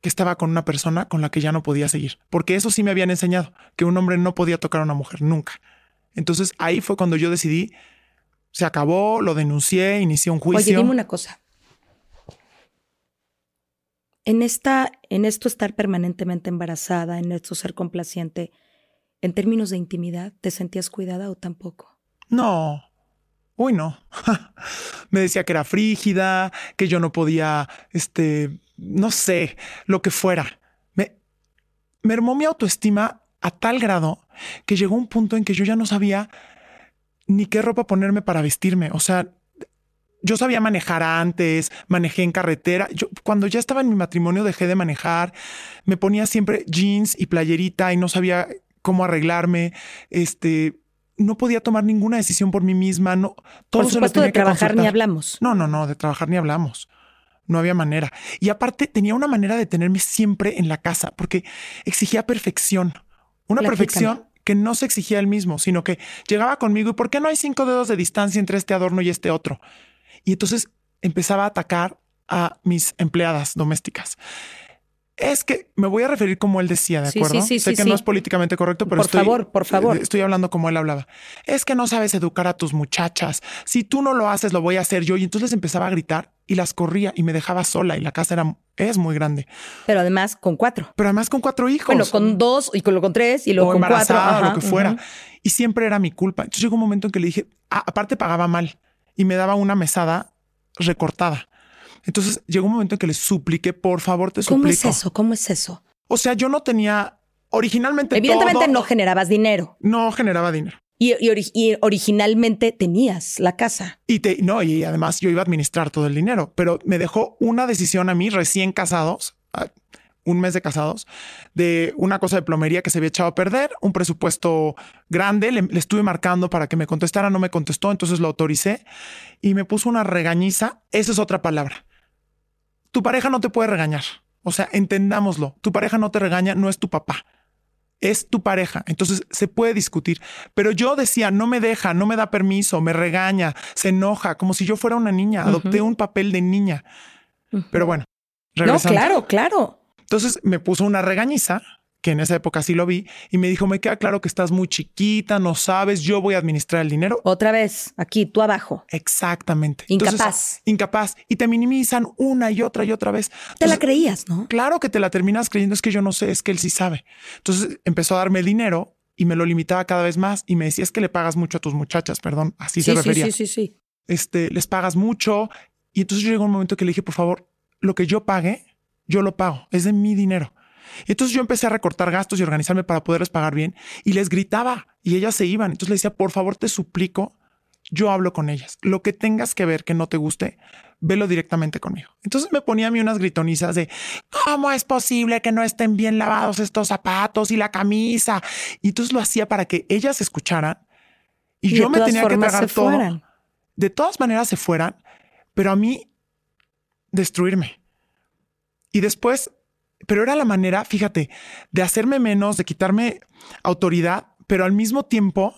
A: que estaba con una persona con la que ya no podía seguir. Porque eso sí me habían enseñado, que un hombre no podía tocar a una mujer, nunca. Entonces ahí fue cuando yo decidí, se acabó, lo denuncié, inicié un juicio.
C: Oye, dime una cosa. En, esta, en esto estar permanentemente embarazada, en esto ser complaciente, en términos de intimidad, ¿te sentías cuidada o tampoco?
A: No. Uy, no. <laughs> Me decía que era frígida, que yo no podía, este, no sé, lo que fuera. Me, me armó mi autoestima a tal grado que llegó un punto en que yo ya no sabía ni qué ropa ponerme para vestirme. O sea, yo sabía manejar antes, manejé en carretera. Yo, cuando ya estaba en mi matrimonio, dejé de manejar. Me ponía siempre jeans y playerita y no sabía cómo arreglarme, este, no podía tomar ninguna decisión por mí misma, no,
C: todo por supuesto, de trabajar ni hablamos.
A: No, no, no, de trabajar ni hablamos. No había manera. Y aparte tenía una manera de tenerme siempre en la casa porque exigía perfección. Una perfección que no se exigía él mismo, sino que llegaba conmigo y ¿por qué no hay cinco dedos de distancia entre este adorno y este otro? Y entonces empezaba a atacar a mis empleadas domésticas. Es que me voy a referir como él decía, ¿de acuerdo?
C: Sí, sí,
A: sé que no es políticamente correcto, pero
C: por
A: estoy,
C: favor, por favor.
A: Estoy hablando como él hablaba. Es que no sabes educar a tus muchachas. Si tú no lo haces, lo voy a hacer yo. Y entonces empezaba a gritar y las corría y me dejaba sola y la casa era es muy grande.
C: Pero además con cuatro.
A: Pero además con cuatro hijos.
C: Bueno, con dos y con, con tres y luego con cuatro.
A: Ajá, lo que fuera. Y siempre era mi culpa. Entonces llegó un momento en que le dije, ah, aparte pagaba mal y me daba una mesada recortada. Entonces llegó un momento en que le supliqué, por favor, te suplico.
C: ¿Cómo es eso? ¿Cómo es eso?
A: O sea, yo no tenía originalmente.
C: Evidentemente no generabas dinero.
A: No generaba dinero.
C: Y, originalmente tenías la casa.
A: Y te, no, y además yo iba a administrar todo el dinero, pero me dejó una decisión a mí recién casados, un mes de casados, de una cosa de plomería que se había echado a perder, un presupuesto grande, le, le, estuve marcando para que me contestara, no me contestó, entonces lo autoricé y me puso una regañiza. Esa es otra palabra. Tu pareja no te puede regañar. O sea, entendámoslo. Tu pareja no te regaña, no es tu papá es tu pareja, entonces se puede discutir. Pero yo decía, no me deja, no me da permiso, me regaña, se enoja, como si yo fuera una niña, adopté un papel de niña. Pero bueno,
C: regresando. No, claro, claro.
A: Entonces me puso una regañiza que en esa época sí lo vi, y me dijo, me queda claro que estás muy chiquita, no sabes, yo voy a administrar el dinero.
C: Otra vez, aquí, tú abajo.
A: Exactamente.
C: Incapaz.
A: incapaz. Y te minimizan una y otra y otra vez.
C: te la creías, ¿no?
A: Claro que te la terminas creyendo, es que yo no sé, es que él sí sabe. Entonces empezó a darme dinero y me lo limitaba cada vez más y me decía, es que le pagas mucho a tus muchachas, perdón, así se refería.
C: Sí, sí, sí, sí.
A: Este, les pagas mucho. Y entonces llegó un momento que le dije, por favor, lo que yo pague, yo lo pago, es de mi dinero. Entonces yo empecé a recortar gastos y organizarme para poderles pagar bien y les gritaba y ellas se iban. Entonces le decía, por favor, te suplico, yo hablo con ellas. Lo que tengas que ver que no te guste, velo directamente conmigo. Entonces me ponía a mí unas gritonizas de cómo es posible que no estén bien lavados estos zapatos y la camisa. Y entonces lo hacía para que ellas escucharan y, yo me tenía que tragar todo. De todas maneras se fueran, pero a mí destruirme. Y después pero era la manera, fíjate, de hacerme menos, de quitarme autoridad, pero al mismo tiempo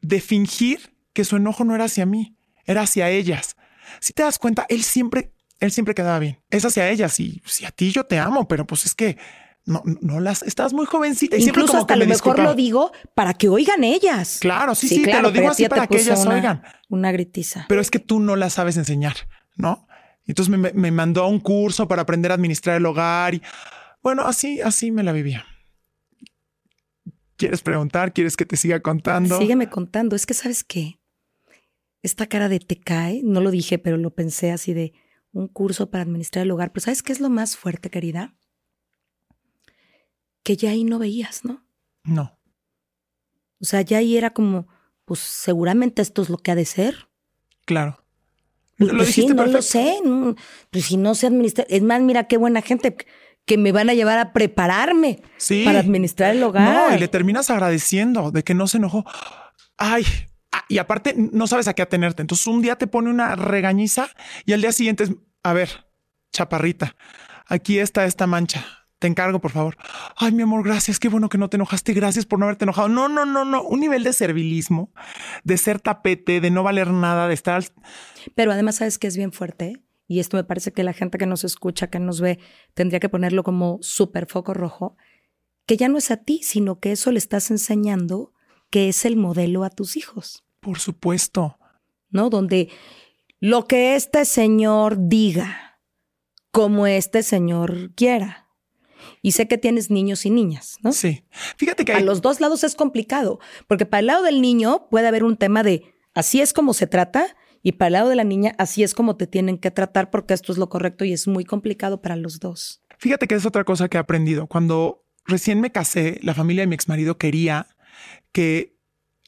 A: de fingir que su enojo no era hacia mí, era hacia ellas. Si te das cuenta, él siempre, él siempre quedaba bien. Es hacia ellas y si a ti yo te amo, pero pues es que no, no las estás muy jovencita. Y
C: Incluso
A: siempre
C: hasta a lo mejor lo digo para que oigan ellas.
A: Claro, sí, sí, te lo digo así para que ellas oigan.
C: Una gritiza.
A: Pero es que tú no las sabes enseñar, ¿no? Entonces me, mandó a un curso para aprender a administrar el hogar y bueno, así, así me la vivía. ¿Quieres preguntar? ¿Quieres que te siga contando?
C: Sígueme contando. Es que, ¿sabes qué? Esta cara de te cae, no lo dije, pero lo pensé así de un curso para administrar el hogar. Pero ¿sabes qué es lo más fuerte, querida? Que ya ahí no veías, ¿no?
A: No.
C: O sea, ya ahí era como, pues seguramente esto es lo que ha de ser.
A: Claro.
C: Lo pues sí, no lo sé. pues si no se administra. Es más, mira qué buena gente que me van a llevar a prepararme para administrar el hogar.
A: No, y le terminas agradeciendo de que no se enojó. Ay, ah, y aparte no sabes a qué atenerte. Entonces un día te pone una regañiza y al día siguiente es, a ver, chaparrita, aquí está esta mancha te encargo, por favor. Ay, mi amor, gracias. Qué bueno que no te enojaste. Gracias por no haberte enojado. No, no, no, no. Un nivel de servilismo, de ser tapete, de no valer nada, de estar.
C: Pero además, sabes que es bien fuerte. Y esto me parece que la gente que nos escucha, que nos ve, tendría que ponerlo como súper foco rojo. Que ya no es a ti, sino que eso le estás enseñando que es el modelo a tus hijos.
A: Por supuesto.
C: ¿No? Donde lo que este señor diga, como este señor quiera. Y sé que tienes niños y niñas, ¿no?
A: Sí. Fíjate que
C: a los dos lados es complicado, porque para el lado del niño puede haber un tema de así es como se trata y para el lado de la niña así es como te tienen que tratar porque esto es lo correcto y es muy complicado para los dos.
A: Fíjate que es otra cosa que he aprendido. Cuando recién me casé, la familia de mi exmarido quería que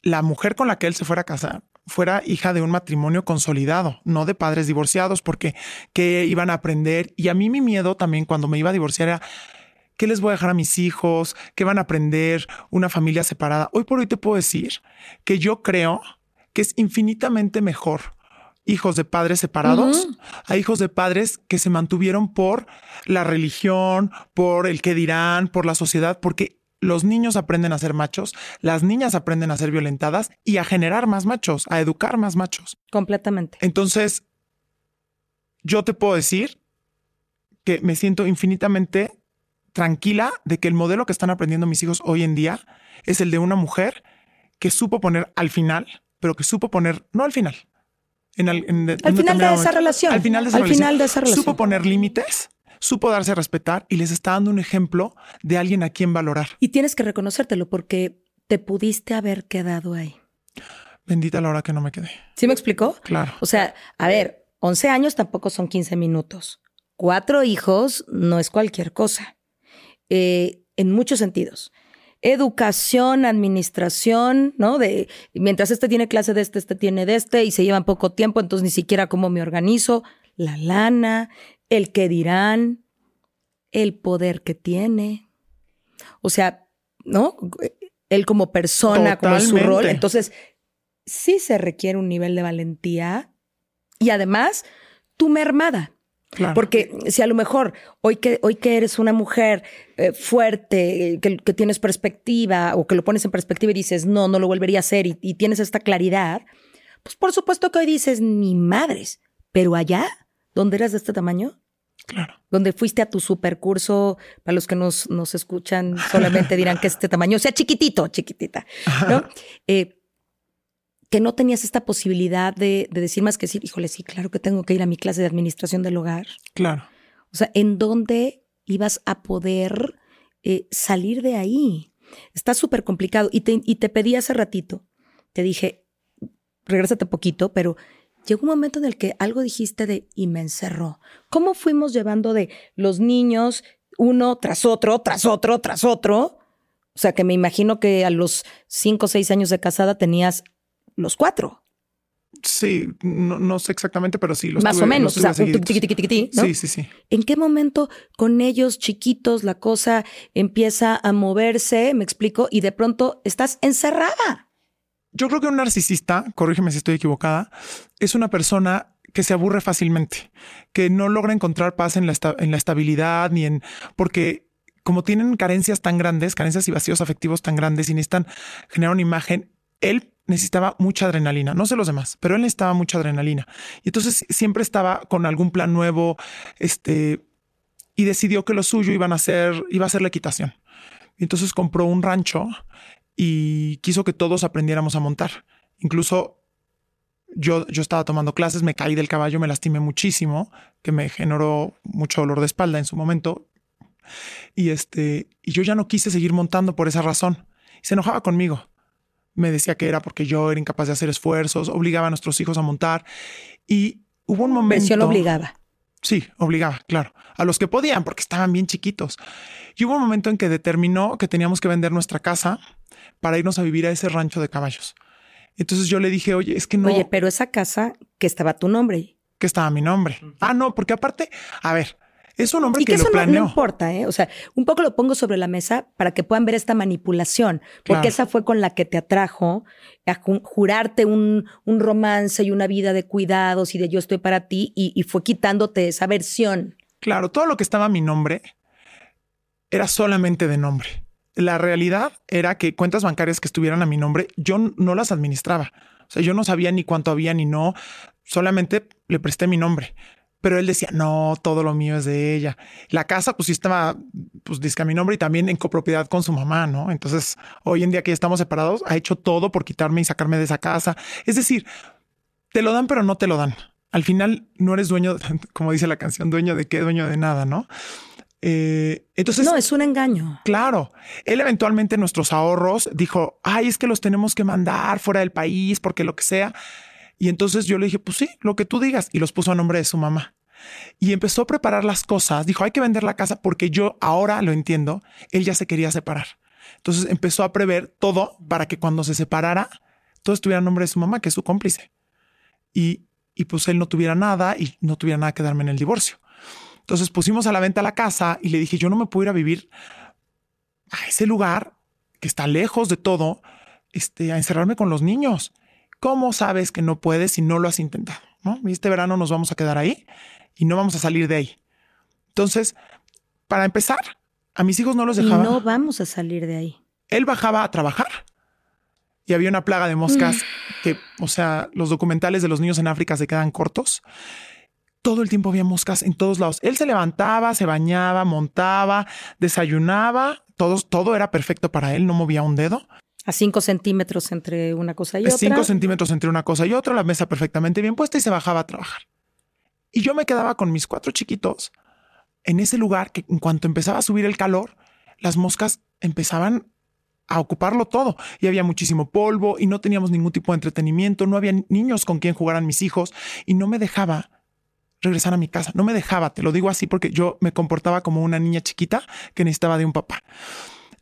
A: la mujer con la que él se fuera a casar fuera hija de un matrimonio consolidado, no de padres divorciados, porque que iban a aprender. Y a mí mi miedo también cuando me iba a divorciar era, ¿Qué les voy a dejar a mis hijos? ¿Qué van a aprender? Una familia separada. Hoy por hoy te puedo decir que yo creo que es infinitamente mejor hijos de padres separados a hijos de padres que se mantuvieron por la religión, por el que dirán, por la sociedad, porque los niños aprenden a ser machos, las niñas aprenden a ser violentadas y a generar más machos, a educar más machos.
C: Completamente.
A: Entonces, yo te puedo decir que me siento infinitamente tranquila de que el modelo que están aprendiendo mis hijos hoy en día es el de una mujer que supo poner al final, pero que supo poner, no al final,
C: en al, final de esa relación.
A: Al final de esa, final de esa relación. Supo poner límites, supo darse a respetar y les está dando un ejemplo de alguien a quien valorar.
C: Y tienes que reconocértelo porque te pudiste haber quedado ahí.
A: Bendita la hora que no me quedé.
C: ¿Sí me explicó?
A: Claro.
C: O sea, a ver, 11 años tampoco son 15 minutos. Cuatro hijos no es cualquier cosa. Eh, en muchos sentidos. educación, administración, ¿no? De mientras este tiene clase de este, este tiene de este y se llevan poco tiempo, entonces ni siquiera cómo me organizo, la lana, el que dirán, el poder que tiene. O sea, ¿no? Él como persona, como su rol. Entonces, sí se requiere un nivel de valentía y además, tu mermada. Porque si a lo mejor hoy que, hoy que eres una mujer eh, fuerte, que, tienes perspectiva o que lo pones en perspectiva y dices, no, no lo volvería a hacer y, y, tienes esta claridad, pues por supuesto que hoy dices, ni madres, pero allá, donde eras de este tamaño,
A: Claro.
C: Donde fuiste a tu supercurso, para los que nos, nos escuchan, solamente dirán que este tamaño, o sea, chiquitito, chiquitita, ¿no? <laughs> Eh, que no tenías esta posibilidad de, decir más que decir, híjole, sí, claro que tengo que ir a mi clase de administración del hogar.
A: Claro.
C: O sea, ¿en dónde ibas a poder eh, salir de ahí? Está súper complicado. Y te, y te pedí hace ratito, te dije, regrésate poquito, pero llegó un momento en el que algo dijiste de y me encerró. ¿Cómo fuimos llevando de los niños uno tras otro, tras otro, tras otro? O sea, que me imagino que a los cinco o seis años de casada tenías los cuatro.
A: Sí, no, sé exactamente, pero sí.
C: Los Más o menos, o sea, ¿no?
A: Sí, sí, sí.
C: ¿En qué momento con ellos chiquitos la cosa empieza a moverse, me explico, y de pronto estás encerrada?
A: Yo creo que un narcisista, corrígeme si estoy equivocada, es una persona que se aburre fácilmente, que no logra encontrar paz en la, en la estabilidad ni en... porque como tienen carencias tan grandes, carencias y vacíos afectivos tan grandes y necesitan generar una imagen, él necesitaba mucha adrenalina, no sé los demás, pero él necesitaba mucha adrenalina. Y entonces siempre estaba con algún plan nuevo, este, y decidió que lo suyo iban a ser, iba a ser la equitación. Y entonces compró un rancho y quiso que todos aprendiéramos a montar. Incluso yo, yo estaba tomando clases, me caí del caballo, me lastimé muchísimo, que me generó mucho dolor de espalda en su momento. Y este, y yo ya no quise seguir montando por esa razón. Se enojaba conmigo. Me decía que era porque yo era incapaz de hacer esfuerzos, obligaba a nuestros hijos a montar. Y hubo un momento.
C: lo obligaba.
A: Sí, obligaba, claro, a los que podían porque estaban bien chiquitos. Y hubo un momento en que determinó que teníamos que vender nuestra casa para irnos a vivir a ese rancho de caballos. Entonces yo le dije, oye, es que no.
C: Oye, pero esa casa que estaba tu nombre.
A: Que estaba mi nombre. Ah, no, porque aparte, a ver, es un hombre que,
C: eso
A: lo planeó.
C: No, importa, ¿eh? O sea, un poco lo pongo sobre la mesa para que puedan ver esta manipulación, porque esa fue con la que te atrajo a jurarte un, un, romance y una vida de cuidados y de yo estoy para ti y, y fue quitándote esa versión.
A: Claro, todo lo que estaba a mi nombre era solamente de nombre. La realidad era que cuentas bancarias que estuvieran a mi nombre, yo no las administraba. O sea, yo no sabía ni cuánto había ni no, solamente le presté mi nombre. Pero él decía, no, todo lo mío es de ella. La casa, pues sí estaba, pues dice a mi nombre y también en copropiedad con su mamá, ¿no? Entonces, hoy en día que ya estamos separados, ha hecho todo por quitarme y sacarme de esa casa. Es decir, te lo dan, pero no te lo dan. Al final no eres dueño, <laughs> como dice la canción, dueño de qué, dueño de nada, ¿no? Eh, entonces.
C: No, es un engaño.
A: Claro. Él eventualmente nuestros ahorros dijo, ay, es que los tenemos que mandar fuera del país porque lo que sea. Y entonces yo le dije, pues sí, lo que tú digas. Y los puso a nombre de su mamá. Y empezó a preparar las cosas. Dijo, hay que vender la casa porque yo ahora lo entiendo. Él ya se quería separar. Entonces empezó a prever todo para que cuando se separara, todo estuviera a nombre de su mamá, que es su cómplice. Y, y pues él no tuviera nada y no tuviera nada que darme en el divorcio. Entonces pusimos a la venta la casa y le dije, yo no me puedo ir a vivir a ese lugar que está lejos de todo, este, a encerrarme con los niños. ¿Cómo sabes que no puedes si no lo has intentado? ¿no? Este verano nos vamos a quedar ahí y no vamos a salir de ahí. Entonces, para empezar, a mis hijos no los dejaba.
C: no vamos a salir de ahí.
A: Él bajaba a trabajar y había una plaga de moscas mm. que, o sea, los documentales de los niños en África se quedan cortos todo el tiempo había moscas en todos lados. Él se levantaba, se bañaba, montaba, desayunaba, todo, todo era perfecto para él, no movía un dedo.
C: A cinco centímetros entre una cosa y otra.
A: Cinco centímetros entre una cosa y otra, la mesa perfectamente bien puesta y se bajaba a trabajar. Y yo me quedaba con mis cuatro chiquitos en ese lugar que en cuanto empezaba a subir el calor, las moscas empezaban a ocuparlo todo y había muchísimo polvo y no teníamos ningún tipo de entretenimiento, no había niños con quien jugaran mis hijos y no me dejaba regresar a mi casa. No me dejaba, te lo digo así porque yo me comportaba como una niña chiquita que necesitaba de un papá.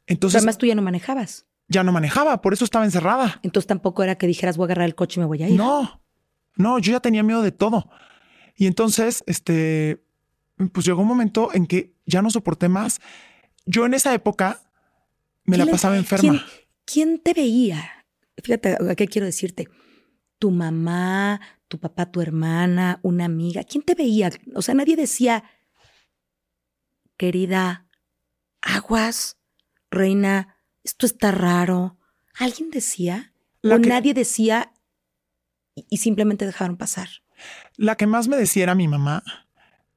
A: Entonces,
C: además tú ya no manejabas.
A: Ya no manejaba, por eso estaba encerrada.
C: Entonces tampoco era que dijeras voy a agarrar el coche y me voy a ir.
A: No, no, yo ya tenía miedo de todo. Y entonces, este, pues llegó un momento en que ya no soporté más. Yo en esa época me la pasaba enferma.
C: ¿quién, te veía? Fíjate, ¿a qué quiero decirte? Tu mamá, tu papá, tu hermana, una amiga. ¿Quién te veía? O sea, nadie decía, querida, aguas, reina, esto está raro. ¿Alguien decía? o nadie decía y, simplemente dejaron pasar.
A: La que más me decía era mi mamá,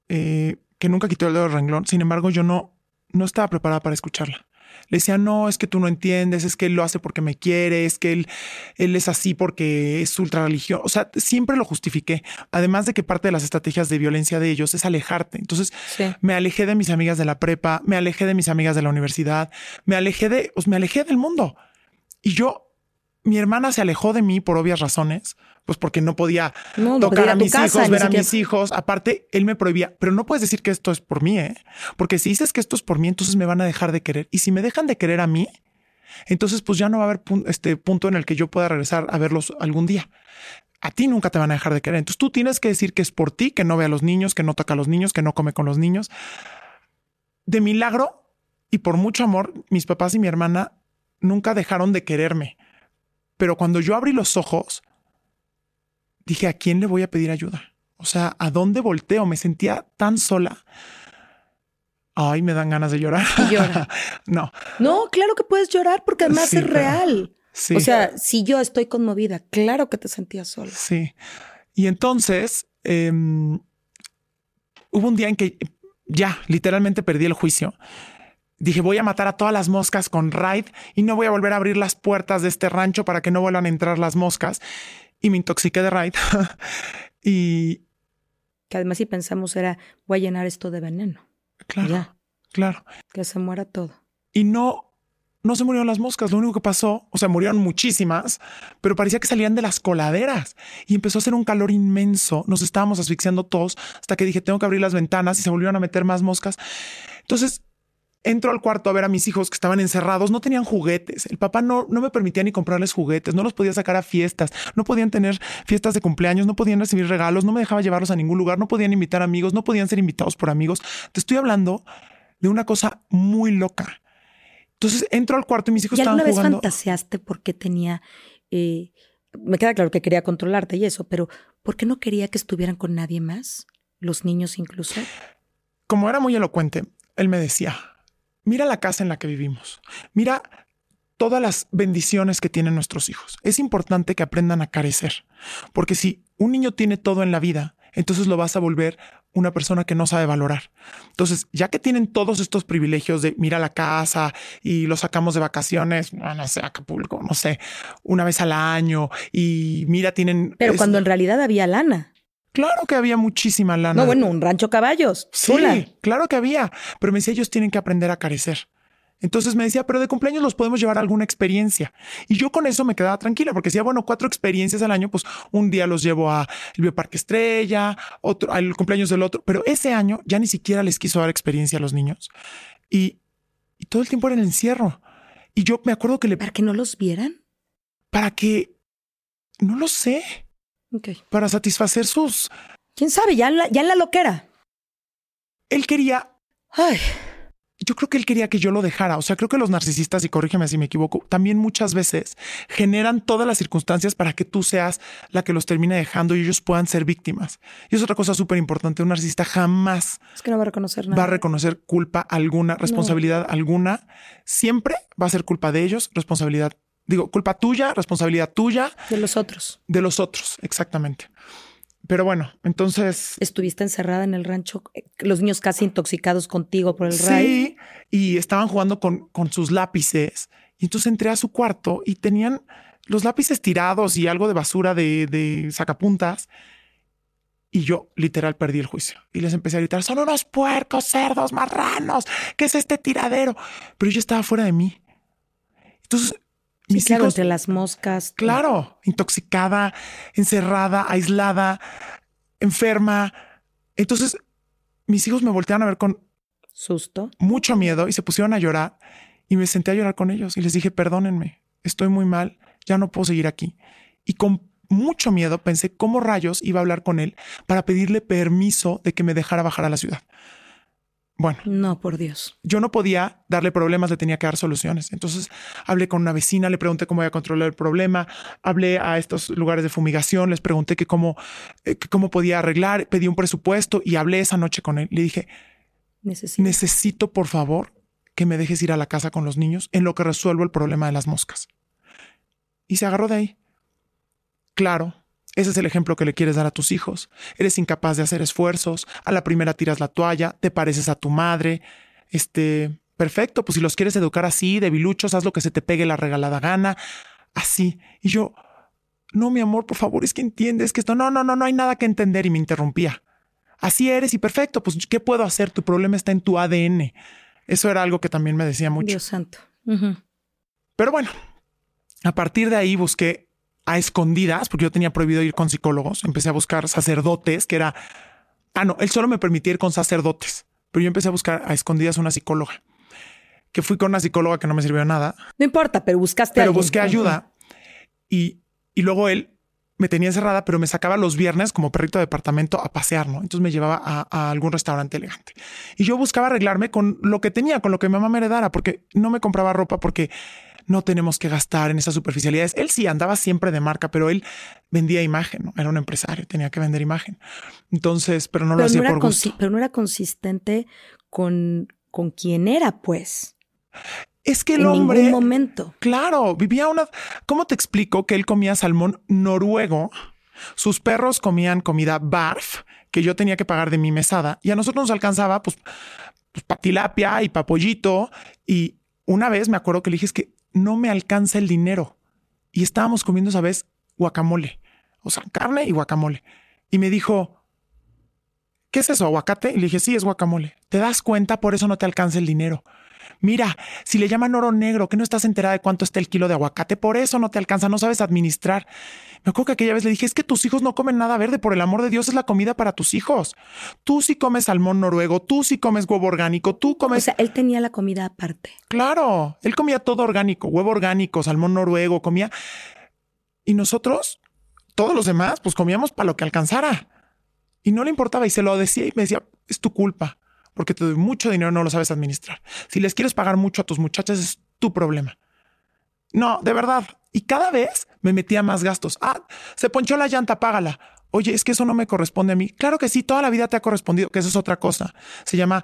A: eh, que nunca quitó el dedo del renglón. Sin embargo, yo no, no estaba preparada para escucharla. Le decía, no, es que tú no entiendes, es que él lo hace porque me quiere, es que él, él es así porque es ultra religión. O sea, siempre lo justifiqué. Además de que parte de las estrategias de violencia de ellos es alejarte. Entonces, me alejé de mis amigas de la prepa, me alejé de mis amigas de la universidad, me alejé de, pues, me alejé del mundo. Y yo, mi hermana se alejó de mí por obvias razones, pues porque no podía tocar a, mis hijos, ver a mis hijos. Aparte, él me prohibía, pero no puedes decir que esto es por mí, ¿eh? Porque si dices que esto es por mí, entonces me van a dejar de querer. Y si me dejan de querer a mí, entonces pues ya no va a haber este punto en el que yo pueda regresar a verlos algún día. A ti nunca te van a dejar de querer. Entonces tú tienes que decir que es por ti, que no ve a los niños, que no toca a los niños, que no come con los niños. De milagro y por mucho amor, mis papás y mi hermana nunca dejaron de quererme. Pero cuando yo abrí los ojos, dije, ¿a quién le voy a pedir ayuda? O sea, ¿a dónde volteo? Me sentía tan sola. Ay, me dan ganas de llorar.
C: llora. <laughs>
A: no.
C: No, claro que puedes llorar porque además es real. Sí. O sea, si yo estoy conmovida, claro que te sentías sola.
A: Sí. Y entonces em, hubo un día en que ya literalmente perdí el juicio. Dije, voy a matar a todas las moscas con Raid y no voy a volver a abrir las puertas de este rancho para que no vuelvan a entrar las moscas y me intoxiqué de Raid. <laughs> y.
C: Que además, si pensamos, era voy a llenar esto de veneno.
A: Claro. Claro.
C: Que se muera todo.
A: Y no, no se murieron las moscas. Lo único que pasó, o sea, murieron muchísimas, pero parecía que salían de las coladeras y empezó a hacer un calor inmenso. Nos estábamos asfixiando todos hasta que dije, tengo que abrir las ventanas y se volvieron a meter más moscas. Entonces entro al cuarto a ver a mis hijos que estaban encerrados, no tenían juguetes. El papá no, no me permitía ni comprarles juguetes, no los podía sacar a fiestas, no podían tener fiestas de cumpleaños, no podían recibir regalos, no me dejaba llevarlos a ningún lugar, no podían invitar amigos, no podían ser invitados por amigos. Te estoy hablando de una cosa muy loca. Entonces entro al cuarto y mis hijos
C: ¿Y
A: estaban
C: alguna
A: vez
C: fantaseaste porque tenía... Eh, me queda claro que quería controlarte y eso, pero ¿por qué no quería que estuvieran con nadie más? Los niños incluso.
A: Como era muy elocuente, él me decía, mira la casa en la que vivimos, mira todas las bendiciones que tienen nuestros hijos. Es importante que aprendan a carecer, porque si un niño tiene todo en la vida, entonces lo vas a volver una persona que no sabe valorar. Entonces, ya que tienen todos estos privilegios de mira la casa y lo sacamos de vacaciones, no sé, Acapulco, no sé, una vez al año y mira, tienen...
C: Pero cuando en realidad había lana.
A: Claro que había muchísima lana.
C: No, bueno, un rancho caballos.
A: Sí, claro que había. Pero me decía, ellos tienen que aprender a carecer. Entonces me decía, pero de cumpleaños los podemos llevar a alguna experiencia. Y yo con eso me quedaba tranquila, porque decía, bueno, cuatro experiencias al año, pues un día los llevo a el Bioparque Estrella, otro, al cumpleaños del otro. Pero ese año ya ni siquiera les quiso dar experiencia a los niños. Y, y todo el tiempo era el encierro. Y yo me acuerdo que le...
C: ¿Para que no los vieran?
A: Para que... No lo sé. Para satisfacer sus.
C: ¿Quién sabe? Ya en la, ya en la loquera.
A: Él quería.
C: Ay.
A: Yo creo que él quería que yo lo dejara. O sea, creo que los narcisistas, y corrígeme si me equivoco, también muchas veces generan todas las circunstancias para que tú seas la que los termine dejando y ellos puedan ser víctimas. Y es otra cosa súper importante. Un narcisista jamás
C: es que no va a reconocer nada.
A: Va a reconocer culpa alguna, responsabilidad alguna. Siempre va a ser culpa de ellos, responsabilidad Digo, culpa tuya, responsabilidad tuya.
C: De los otros.
A: De los otros, exactamente. Pero bueno, entonces.
C: Estuviste encerrada en el rancho, eh, los niños casi intoxicados contigo por el
A: Sí, y estaban jugando con, con sus lápices. Y entonces entré a su cuarto y tenían los lápices tirados y algo de basura de, de sacapuntas. Y yo literal perdí el juicio y les empecé a gritar, son unos puercos, cerdos, marranos, ¿qué es este tiradero? Pero yo estaba fuera de mí. Entonces
C: mis claro, entre las moscas.
A: Claro, intoxicada, encerrada, aislada, enferma. Entonces, mis hijos me voltearon a ver con
C: susto,
A: mucho miedo y se pusieron a llorar. Y me senté a llorar con ellos y les dije, perdónenme, estoy muy mal, ya no puedo seguir aquí. Y con mucho miedo pensé cómo rayos iba a hablar con él para pedirle permiso de que me dejara bajar a la ciudad. Bueno.
C: No, por Dios.
A: Yo no podía darle problemas, le tenía que dar soluciones. Entonces hablé con una vecina, le pregunté cómo iba a controlar el problema, hablé a estos lugares de fumigación, les pregunté que cómo, eh, cómo podía arreglar, pedí un presupuesto y hablé esa noche con él. Le dije, necesito. necesito por favor que me dejes ir a la casa con los niños en lo que resuelvo el problema de las moscas. Y se agarró de ahí. Claro, ese es el ejemplo que le quieres dar a tus hijos. Eres incapaz de hacer esfuerzos, a la primera tiras la toalla, te pareces a tu madre. Este, perfecto, pues si los quieres educar así, debiluchos, haz lo que se te pegue la regalada gana, así. Y yo, no, mi amor, por favor, es que entiendes que esto, no, no, no, no hay nada que entender y me interrumpía. Así eres y perfecto, pues ¿qué puedo hacer? Tu problema está en tu ADN. Eso era algo que también me decía mucho.
C: Dios santo.
A: Pero bueno, a partir de ahí busqué a escondidas, porque yo tenía prohibido ir con psicólogos, empecé a buscar sacerdotes, que era, ah, no, él solo me permitía ir con sacerdotes, pero yo empecé a buscar a escondidas una psicóloga, que fui con una psicóloga que no me sirvió nada.
C: No importa, pero buscaste
A: Pero busqué ayuda y, y luego él me tenía encerrada, pero me sacaba los viernes como perrito de departamento a pasear, ¿no? Entonces me llevaba a, a, algún restaurante elegante. Y yo buscaba arreglarme con lo que tenía, con lo que mi mamá me heredara, porque no me compraba ropa, porque no tenemos que gastar en esas superficialidades. Él sí andaba siempre de marca, pero él vendía imagen, ¿no? era un empresario, tenía que vender imagen. Entonces, pero no lo hacía por gusto.
C: Pero no era consistente con, con quién era, pues.
A: Es que el hombre. En
C: ningún momento.
A: Claro, vivía una. ¿Cómo te explico que él comía salmón noruego? Sus perros comían comida barf que yo tenía que pagar de mi mesada y a nosotros nos alcanzaba pues, pues para tilapia y para pollito. Y una vez me acuerdo que le dije es que no me alcanza el dinero. Y estábamos comiendo esa vez guacamole, o sea, carne y guacamole. Y me dijo, ¿qué es eso, aguacate? Y le dije, sí, es guacamole. ¿Te das cuenta? Por eso no te alcanza el dinero. Mira, si le llaman oro negro, que no estás enterada de cuánto está el kilo de aguacate, por eso no te alcanza, no sabes administrar. Me acuerdo que aquella vez le dije, es que tus hijos no comen nada verde, por el amor de Dios es la comida para tus hijos. Tú sí comes salmón noruego, tú sí comes huevo orgánico, tú comes...
C: O sea, él tenía la comida aparte.
A: Claro, él comía todo orgánico, huevo orgánico, salmón noruego, comía... Y nosotros, todos los demás, pues comíamos para lo que alcanzara. Y no le importaba y se lo decía y me decía, es tu culpa porque te doy mucho dinero, no lo sabes administrar. Si les quieres pagar mucho a tus muchachas, es tu problema. No, de verdad. Y cada vez me metía más gastos. Ah, se ponchó la llanta, págala. Oye, es que eso no me corresponde a mí. Claro que sí, toda la vida te ha correspondido, que eso es otra cosa. Se llama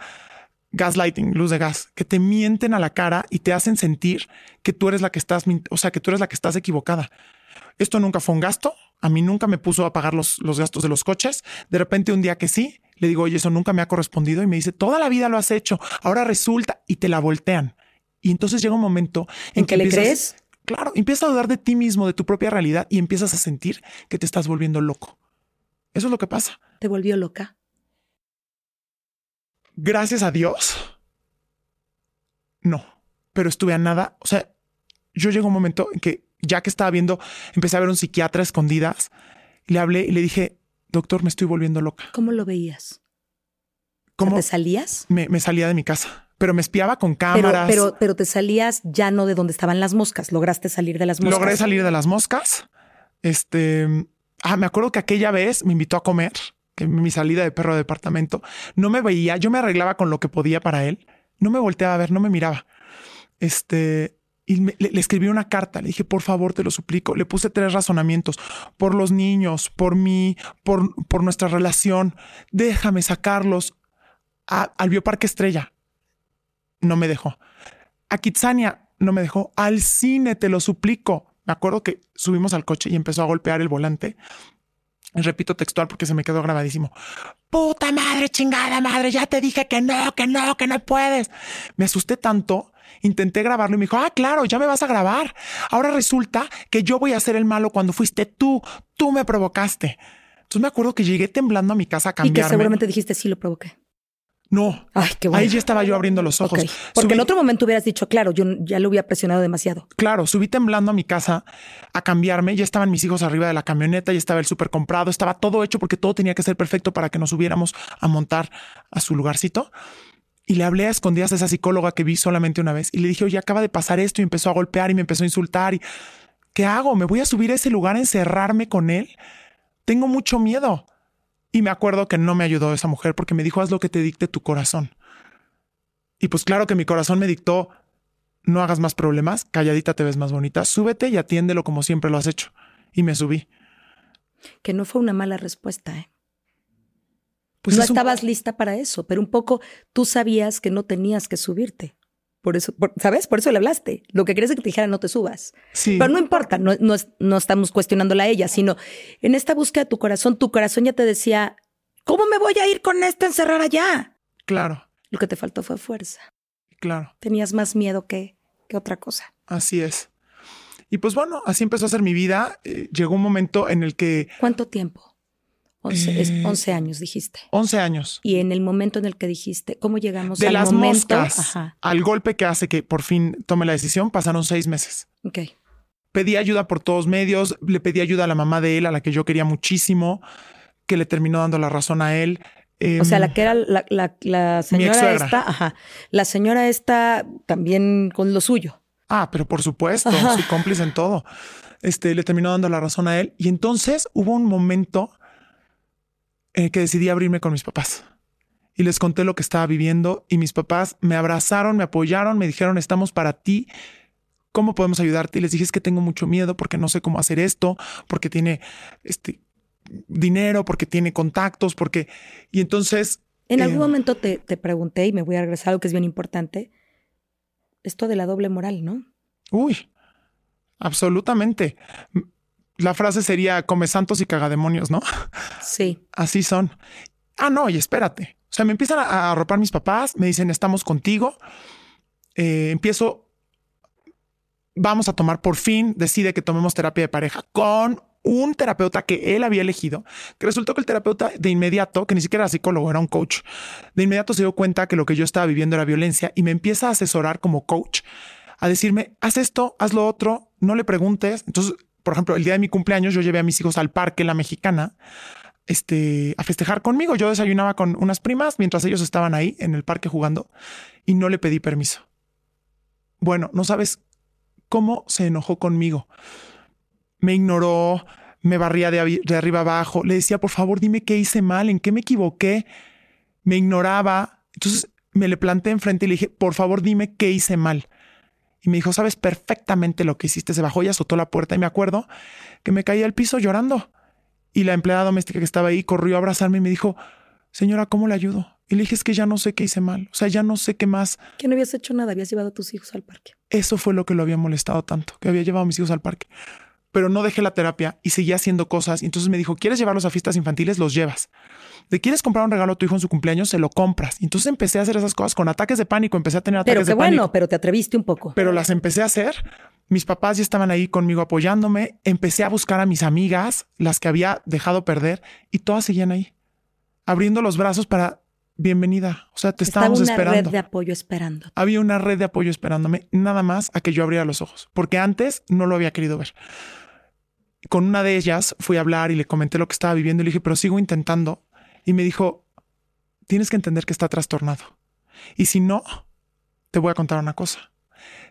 A: gaslighting, luz de gas, que te mienten a la cara y te hacen sentir que tú eres la que estás, o sea, que tú eres la que estás equivocada. Esto nunca fue un gasto. A mí nunca me puso a pagar los, los gastos de los coches. De repente un día que sí, le digo, oye, eso nunca me ha correspondido. Y me dice, toda la vida lo has hecho. Ahora resulta y te la voltean. Y entonces llega un momento
C: en, que, le crees.
A: Claro, empiezas a dudar de ti mismo, de tu propia realidad y empiezas a sentir que te estás volviendo loco. Eso es lo que pasa.
C: ¿Te volvió loca?
A: Gracias a Dios. No, pero estuve a nada. O sea, yo llegó un momento en que ya que estaba viendo, empecé a ver un psiquiatra escondidas y le hablé y le dije, doctor, me estoy volviendo loca.
C: ¿Cómo lo veías? ¿Cómo te salías?
A: Me, salía de mi casa, pero me espiaba con cámaras.
C: Pero, pero, te salías ya no de donde estaban las moscas. ¿Lograste salir de las moscas?
A: Logré salir de las moscas. Este, ah, me acuerdo que aquella vez me invitó a comer, que mi salida de perro de departamento. No me veía, yo me arreglaba con lo que podía para él. No me volteaba a ver, no me miraba. Este, y le, escribí una carta, le dije, por favor, te lo suplico. Le puse tres razonamientos, por los niños, por mí, por, por nuestra relación. Déjame sacarlos al Bioparque Estrella. No me dejó. A Kitsania no me dejó. Al cine, te lo suplico. Me acuerdo que subimos al coche y empezó a golpear el volante. repito textual porque se me quedó grabadísimo. Puta madre, chingada madre, ya te dije que no, que no, que no puedes. Me asusté tanto Intenté grabarlo y me dijo, ah, claro, ya me vas a grabar. Ahora resulta que yo voy a ser el malo cuando fuiste tú. Tú me provocaste. Entonces me acuerdo que llegué temblando a mi casa a cambiarme.
C: Y que seguramente dijiste, sí, lo provoqué.
A: No.
C: Ay, qué bueno.
A: Ahí ya estaba yo abriendo los ojos.
C: Porque en otro momento hubieras dicho, claro, yo ya lo había presionado demasiado.
A: Claro, subí temblando a mi casa a cambiarme. Ya estaban mis hijos arriba de la camioneta, ya estaba el súper comprado, estaba todo hecho porque todo tenía que ser perfecto para que nos subiéramos a montar a su lugarcito. Y le hablé a escondidas a esa psicóloga que vi solamente una vez y le dije, oye, acaba de pasar esto y empezó a golpear y me empezó a insultar. Y, ¿Qué hago? ¿Me voy a subir a ese lugar a encerrarme con él? Tengo mucho miedo. Y me acuerdo que no me ayudó esa mujer porque me dijo, haz lo que te dicte tu corazón. Y pues claro que mi corazón me dictó, no hagas más problemas, calladita te ves más bonita, súbete y atiéndelo como siempre lo has hecho. Y me subí.
C: Que no fue una mala respuesta, ¿eh? Pues no estabas lista para eso, pero un poco tú sabías que no tenías que subirte. Por eso, ¿sabes? Por eso le hablaste. Lo que querías es que te dijera no te subas.
A: Sí.
C: Pero no importa, no, no, no estamos cuestionándola a ella, sino en esta búsqueda de tu corazón, tu corazón ya te decía, ¿cómo me voy a ir con esta encerrar allá?
A: Claro.
C: Lo que te faltó fue fuerza.
A: Claro.
C: Tenías más miedo que, que otra cosa.
A: Así es. Y pues bueno, así empezó a ser mi vida. Eh, llegó un momento en el que...
C: ¿Cuánto tiempo? 11, eh, años dijiste.
A: 11 años.
C: Y en el momento en el que dijiste, ¿cómo llegamos
A: de
C: al
A: las
C: momento?
A: Moscas al golpe que hace que por fin tome la decisión, pasaron seis meses.
C: Ok.
A: Pedí ayuda por todos medios, le pedí ayuda a la mamá de él, a la que yo quería muchísimo, que le terminó dando la razón a él.
C: o sea, la em, que era la, la señora esta, ajá. La señora esta también con lo suyo.
A: Ah, pero por supuesto, <laughs> su cómplice en todo. Este le terminó dando la razón a él. Y entonces hubo un momento eh, que decidí abrirme con mis papás. Y les conté lo que estaba viviendo y mis papás me abrazaron, me apoyaron, me dijeron, estamos para ti. ¿Cómo podemos ayudarte? Y les dije, es que tengo mucho miedo porque no sé cómo hacer esto, porque tiene este dinero, porque tiene contactos, porque... Y entonces...
C: En algún eh, momento te, te pregunté, y me voy a regresar a algo que es bien importante, esto de la doble moral, ¿no?
A: Uy, absolutamente la frase sería come santos y cagademonios, ¿no?
C: Sí.
A: Así son. Ah, no, y espérate. O sea, me empiezan a arropar mis papás, me dicen, estamos contigo. Eh, empiezo, vamos a tomar por fin, decide que tomemos terapia de pareja con un terapeuta que él había elegido, que resultó que el terapeuta de inmediato, que ni siquiera era psicólogo, era un coach, de inmediato se dio cuenta que lo que yo estaba viviendo era violencia y me empieza a asesorar como coach, a decirme, haz esto, haz lo otro, no le preguntes. Entonces por ejemplo, el día de mi cumpleaños yo llevé a mis hijos al parque La Mexicana este, a festejar conmigo. Yo desayunaba con unas primas mientras ellos estaban ahí en el parque jugando y no le pedí permiso. Bueno, no sabes cómo se enojó conmigo. Me ignoró, me barría de, de arriba abajo, le decía, por favor, dime qué hice mal, en qué me equivoqué. Me ignoraba. Entonces me le planté enfrente y le dije, por favor, dime qué hice mal y me dijo, sabes perfectamente lo que hiciste. Se bajó y azotó la puerta y me acuerdo que me caí al piso llorando. Y la empleada doméstica que estaba ahí corrió a abrazarme y me dijo, señora, ¿cómo le ayudo? Y le dije, es que ya no sé qué hice mal. O sea, ya no sé qué más.
C: Que no habías hecho nada, habías llevado a tus hijos al parque.
A: Eso fue lo que lo había molestado tanto, que había llevado a mis hijos al parque. Pero no dejé la terapia y seguía haciendo cosas. Y entonces me dijo, ¿quieres llevarlos a fiestas infantiles? Los llevas de quieres comprar un regalo a tu hijo en su cumpleaños, se lo compras. Y entonces empecé a hacer esas cosas con ataques de pánico, empecé a tener ataques
C: de
A: pánico. Pero
C: bueno, pero te atreviste un poco.
A: Pero las empecé a hacer. Mis papás ya estaban ahí conmigo apoyándome. Empecé a buscar a mis amigas, las que había dejado perder, y todas seguían ahí, abriendo los brazos para bienvenida. O sea, te estábamos
C: Estaba
A: una
C: red de apoyo esperando.
A: Había una red de apoyo esperándome, nada más a que yo abriera los ojos, porque antes no lo había querido ver. Con una de ellas fui a hablar y le comenté lo que estaba viviendo y le dije, pero sigo intentando. Y me dijo, tienes que entender que está trastornado. Y si no, te voy a contar una cosa.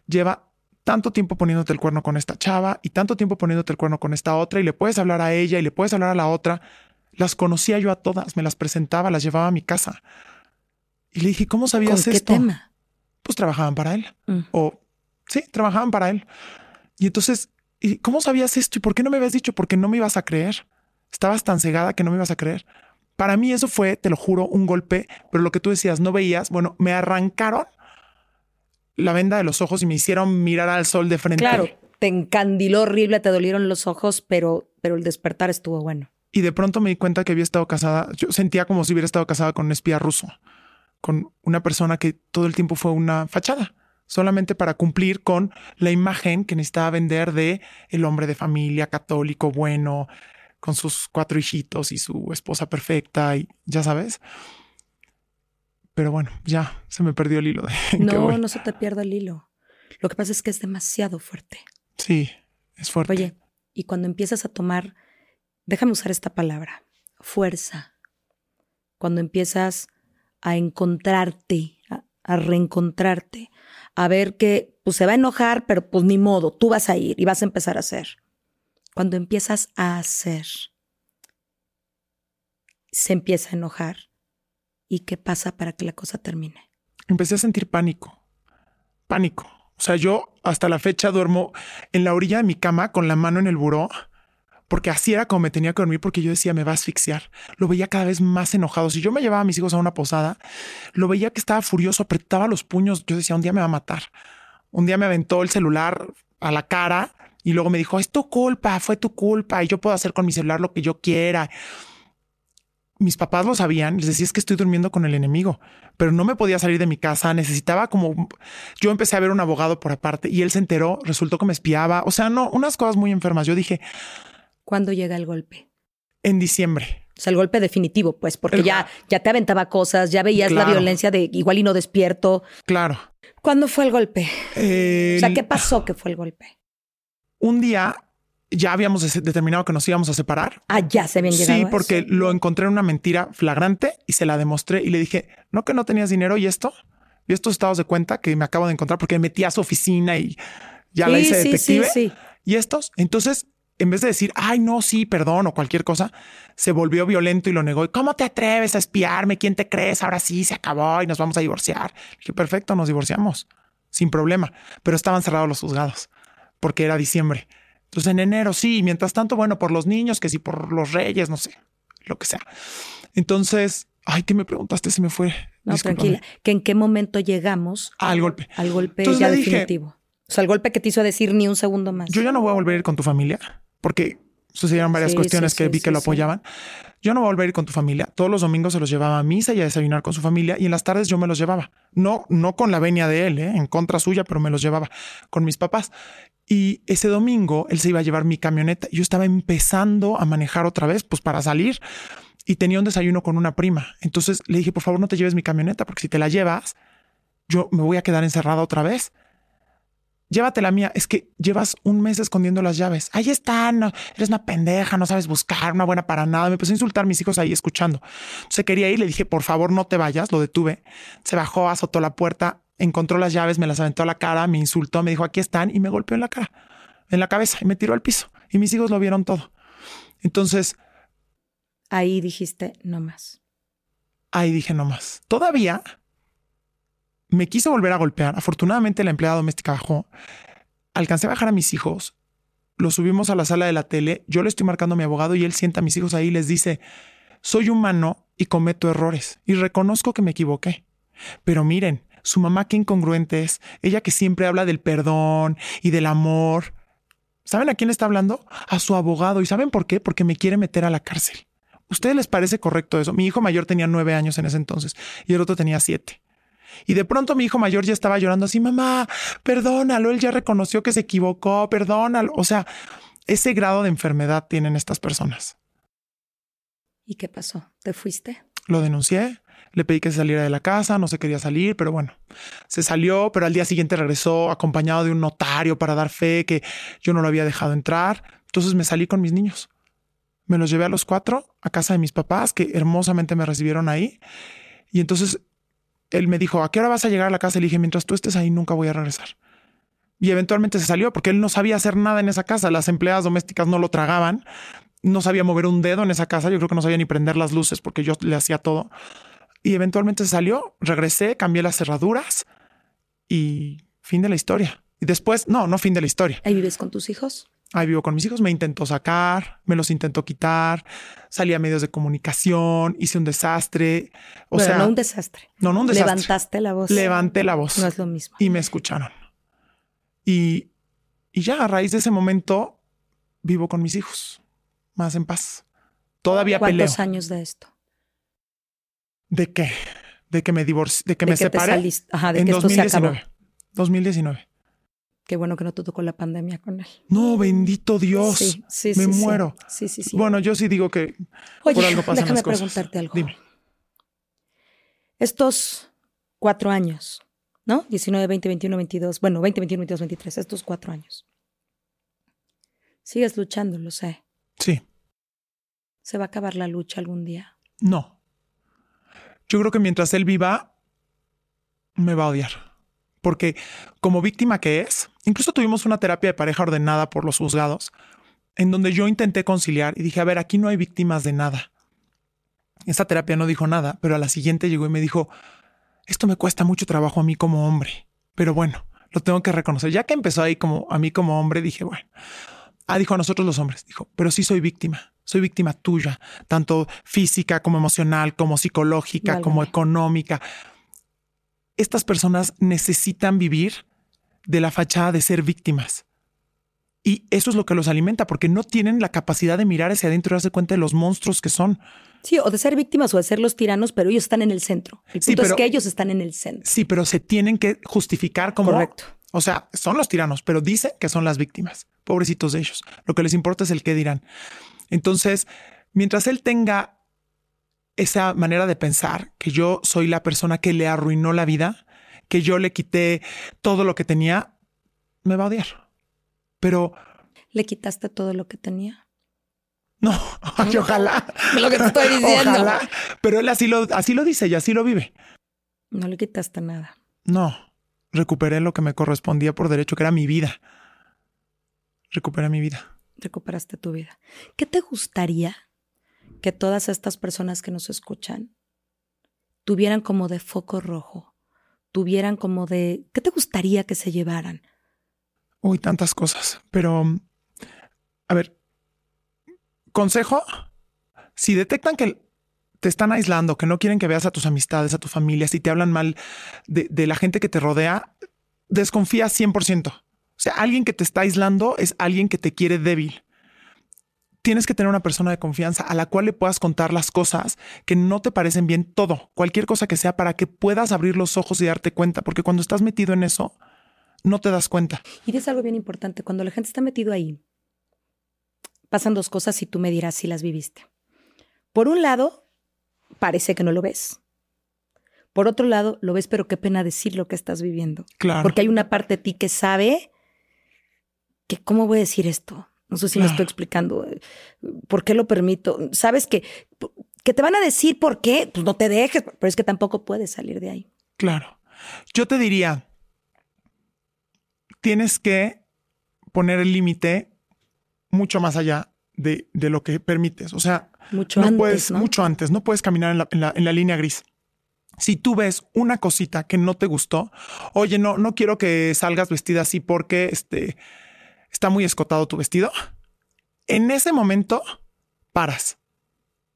A: Lleva tanto tiempo poniéndote el cuerno con esta chava y tanto tiempo poniéndote el cuerno con esta otra y le puedes hablar a ella y le puedes hablar a la otra. Las conocía yo a todas, me las presentaba, las llevaba a mi casa. Y le dije, ¿cómo sabías
C: ¿Con
A: qué
C: tema?
A: Pues trabajaban para él.
C: Mm.
A: O sí, trabajaban para él. Y entonces, ¿y cómo sabías esto? ¿Y por qué no me habías dicho? Porque no me ibas a creer. Estabas tan cegada que no me ibas a creer. Para mí eso fue, te lo juro, un golpe, pero lo que tú decías, no veías, bueno, me arrancaron la venda de los ojos y me hicieron mirar al sol de frente.
C: Claro, te encandiló horrible, te dolieron los ojos, pero, pero el despertar estuvo bueno.
A: Y de pronto me di cuenta que había estado casada, yo sentía como si hubiera estado casada con un espía ruso, con una persona que todo el tiempo fue una fachada solamente para cumplir con la imagen que necesitaba vender de el hombre de familia católico bueno, con sus cuatro hijitos y su esposa perfecta y ya sabes. Pero bueno, ya se me perdió el hilo. De <laughs>
C: no, no se te pierda el hilo. Lo que pasa es que es demasiado fuerte.
A: Sí, es fuerte.
C: Oye, y cuando empiezas a tomar, déjame usar esta palabra, fuerza, cuando empiezas a encontrarte, a reencontrarte, a ver que pues, se va a enojar, pero pues ni modo, tú vas a ir y vas a empezar a hacer. Cuando empiezas a hacer, se empieza a enojar. ¿Y qué pasa para que la cosa termine?
A: Empecé a sentir pánico, pánico. O sea, yo hasta la fecha duermo en la orilla de mi cama con la mano en el buró porque así era como me tenía que dormir porque yo decía me va a asfixiar. Lo veía cada vez más enojado. Si yo me llevaba a mis hijos a una posada, lo veía que estaba furioso, apretaba los puños. Yo decía, un día me va a matar. Un día me aventó el celular a la cara y luego me dijo, es tu culpa, fue tu culpa y yo puedo hacer con mi celular lo que yo quiera. Mis papás lo sabían, les decía es que estoy durmiendo con el enemigo, pero no me podía salir de mi casa, necesitaba como yo empecé a ver un abogado por aparte y él se enteró, resultó que me espiaba, o sea, no, unas cosas muy enfermas. Yo dije,
C: ¿Cuándo llega el golpe?
A: En diciembre.
C: O sea, el golpe definitivo, pues, porque ya, ya te aventaba cosas, ya veías la violencia de igual y no despierto.
A: Claro.
C: ¿Cuándo fue el golpe? o sea, ¿qué pasó que fue el golpe?
A: Un día ya habíamos determinado que nos íbamos a separar.
C: Ah, ya se habían llegado.
A: Sí, porque lo encontré en una mentira flagrante y se la demostré y le dije, no que no tenías dinero y esto, y estos estados de cuenta que me acabo de encontrar porque me metí a su oficina y ya la hice detective. Sí, sí, y estos, entonces en vez de decir, ay, no, sí, perdón o cualquier cosa, se volvió violento y lo negó. ¿Y cómo te atreves a espiarme? ¿Quién te crees? Ahora sí, se acabó y nos vamos a divorciar. dije, perfecto, nos divorciamos, sin problema. Pero estaban cerrados los juzgados porque era diciembre. Entonces en enero sí, mientras tanto, bueno, por los niños, que sí, por los reyes, no sé, lo que sea. Entonces, ay, ¿qué me preguntaste? Se me fue.
C: No, tranquila. ¿Que en qué momento llegamos
A: al golpe?
C: Al golpe ya definitivo. O sea, el golpe que te hizo decir ni un segundo más.
A: Yo ya no voy a volver a ir con tu familia porque sucedieron varias cuestiones que vi que lo apoyaban. Yo no voy a volver a ir con tu familia. Todos los domingos se los llevaba a misa y a desayunar con su familia y en las tardes yo me los llevaba. No, no con la venia de él, ¿eh? en contra suya, pero me los llevaba con mis papás. Y ese domingo él se iba a llevar mi camioneta. Yo estaba empezando a manejar otra vez, pues para salir y tenía un desayuno con una prima. Entonces le dije, por favor, no te lleves mi camioneta, porque si te la llevas, yo me voy a quedar encerrada otra vez llévate la mía. Es que llevas un mes escondiendo las llaves. Ahí están. eres una pendeja, no sabes buscar, una buena para nada. Me empezó a insultar mis hijos ahí escuchando. Se quería ir, le dije, por favor, no te vayas. Lo detuve. Se bajó, azotó la puerta, encontró las llaves, me las aventó a la cara, me insultó, me dijo, aquí están y me golpeó en la cara, en la cabeza y me tiró al piso. Y mis hijos lo vieron todo. Entonces.
C: Ahí dijiste, no más.
A: Ahí dije, no más. Todavía me quiso volver a golpear. Afortunadamente la empleada doméstica bajó. Alcancé a bajar a mis hijos. Los subimos a la sala de la tele. Yo le estoy marcando a mi abogado y él sienta a mis hijos ahí y les dice, soy humano y cometo errores y reconozco que me equivoqué. Pero miren, su mamá qué incongruente es. Ella que siempre habla del perdón y del amor. ¿Saben a quién está hablando? A su abogado. ¿Y saben por qué? Porque me quiere meter a la cárcel. ¿Ustedes les parece correcto eso? Mi hijo mayor tenía nueve años en ese entonces y el otro tenía siete. Y de pronto mi hijo mayor ya estaba llorando así, mamá, perdónalo, él ya reconoció que se equivocó, perdónalo. O sea, ese grado de enfermedad tienen estas personas.
C: ¿Y qué pasó? ¿Te fuiste?
A: Lo denuncié, le pedí que se saliera de la casa, no se quería salir, pero bueno, se salió, pero al día siguiente regresó acompañado de un notario para dar fe que yo no lo había dejado entrar. Entonces me salí con mis niños. Me los llevé a los cuatro a casa de mis papás, que hermosamente me recibieron ahí. Y entonces él me dijo, ¿a qué hora vas a llegar a la casa? Le dije, mientras tú estés ahí, nunca voy a regresar. Y eventualmente se salió porque él no sabía hacer nada en esa casa. Las empleadas domésticas no lo tragaban. No sabía mover un dedo en esa casa. Yo creo que no sabía ni prender las luces porque yo le hacía todo. Y eventualmente se salió, regresé, cambié las cerraduras y fin de la historia. Y después, no, no fin de la historia.
C: ¿Ahí vives con tus hijos?
A: Ahí vivo con mis hijos, me intentó sacar, me los intentó quitar, salí a medios de comunicación, hice un desastre. O sea,
C: no un desastre.
A: No, no un desastre.
C: Levantaste la voz.
A: Levanté la voz.
C: No es lo mismo.
A: Y me escucharon. Y, y ya a raíz de ese momento vivo con mis hijos, más en paz. Todavía peleo.
C: ¿Cuántos años de esto?
A: ¿De qué? De que me divorcié, de que me separé.
C: Ajá, de
A: en
C: que
A: 2019. Esto se acabó. 2019.
C: Qué bueno que no te tocó la pandemia con él.
A: No, bendito Dios. Sí, sí, Me muero.
C: Sí, sí, sí.
A: Bueno, yo sí digo que por algo pasan
C: déjame
A: las cosas.
C: preguntarte algo.
A: Dime.
C: Estos cuatro años, ¿no? 19, 20, 21, 22. Bueno, 20, 21, 22, 23. Estos cuatro años. Sigues luchando, lo sé.
A: Sí.
C: ¿Se va a acabar la lucha algún día?
A: No. Yo creo que mientras él viva, me va a odiar. Porque como víctima que es, incluso tuvimos una terapia de pareja ordenada por los juzgados, en donde yo intenté conciliar y dije, a ver, aquí no hay víctimas de nada. Esa terapia no dijo nada, pero a la siguiente llegó y me dijo, esto me cuesta mucho trabajo a mí como hombre, pero bueno, lo tengo que reconocer. Ya que empezó ahí como a mí como hombre, dije, bueno, ah, dijo a nosotros los hombres, dijo, pero sí soy víctima, soy víctima tuya, tanto física como emocional, como psicológica, como económica. Estas personas necesitan vivir de la fachada de ser víctimas. Y eso es lo que los alimenta, porque no tienen la capacidad de mirar hacia adentro y darse cuenta de los monstruos que son.
C: Sí, o de ser víctimas o de ser los tiranos, pero ellos están en el centro. El punto es que ellos están en el centro.
A: Sí, pero se tienen que justificar como.
C: Correcto.
A: O sea, son los tiranos, pero dicen que son las víctimas. Pobrecitos de ellos. Lo que les importa es el qué dirán. Entonces, mientras él tenga esa manera de pensar, que yo soy la persona que le arruinó la vida, que yo le quité todo lo que tenía, me va a odiar. Pero...
C: ¿Le quitaste todo lo que tenía?
A: No, <laughs> ojalá. <laughs>
C: lo que te estoy diciendo. Ojalá.
A: Pero él así lo, así lo dice y así lo vive.
C: No le quitaste nada.
A: No, recuperé lo que me correspondía por derecho, que era mi vida. Recuperé mi vida.
C: Recuperaste tu vida. ¿Qué te gustaría que todas estas personas que nos escuchan tuvieran como de foco rojo? Tuvieran como de... ¿Qué te gustaría que se llevaran?
A: Uy, tantas cosas. Pero, a ver, consejo, si detectan que te están aislando, que no quieren que veas a tus amistades, a tu familia, si te hablan mal de, la gente que te rodea, desconfía 100%. O sea, alguien que te está aislando es alguien que te quiere débil. Tienes que tener una persona de confianza a la cual le puedas contar las cosas que no te parecen bien, todo, cualquier cosa que sea, para que puedas abrir los ojos y darte cuenta, porque cuando estás metido en eso, no te das cuenta.
C: Y es algo bien importante, cuando la gente está metido ahí, pasan dos cosas y tú me dirás si las viviste. Por un lado, parece que no lo ves. Por otro lado, lo ves, pero qué pena decir lo que estás viviendo.
A: Claro.
C: Porque hay una parte de ti que sabe que, ¿cómo voy a decir esto? No sé si me estoy explicando. ¿Por qué lo permito? Sabes que, que te van a decir por qué, pues no te dejes, pero es que tampoco puedes salir de ahí.
A: Claro. Yo te diría, tienes que poner el límite mucho más allá de, lo que permites. O sea,
C: mucho antes,
A: puedes, mucho antes, no puedes caminar en la, en la, línea gris. Si tú ves una cosita que no te gustó, oye, no, no quiero que salgas vestida así porque este, está muy escotado tu vestido. En ese momento paras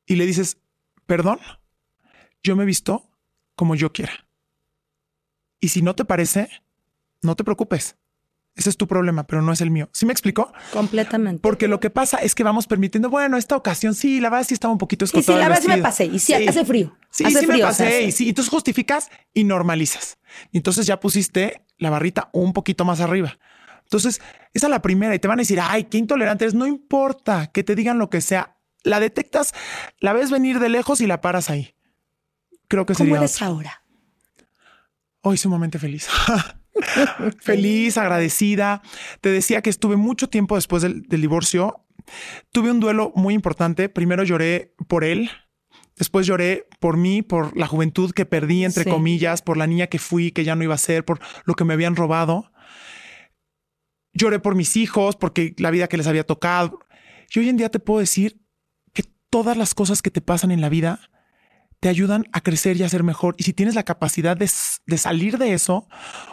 A: y le dices, perdón, yo me he visto como yo quiera. Y si no te parece, no te preocupes. Ese es tu problema, pero no es el mío. ¿Sí me explicó?
C: Completamente.
A: Porque lo que pasa es que vamos permitiendo, bueno, esta ocasión sí, la verdad sí estaba un poquito escotado.
C: Sí, sí, la verdad sí me pasé y sí, hace frío.
A: Sí, sí me pasé y sí. Entonces justificas y normalizas. Y entonces ya pusiste la barrita un poquito más arriba. Entonces, esa es la primera y te van a decir, ay, qué intolerante eres. No importa que te digan lo que sea. La detectas, la ves venir de lejos y la paras ahí. Creo que sería.
C: ¿Cómo eres ahora?
A: Hoy sumamente feliz. <laughs> feliz, agradecida. Te decía que estuve mucho tiempo después del, divorcio. Tuve un duelo muy importante. Primero lloré por él, Después lloré por mí, por la juventud que perdí, entre comillas, por la niña que fui, que ya no iba a ser, por lo que me habían robado. Lloré por mis hijos, porque la vida que les había tocado. Y hoy en día te puedo decir que todas las cosas que te pasan en la vida te ayudan a crecer y a ser mejor. Y si tienes la capacidad de, salir de eso,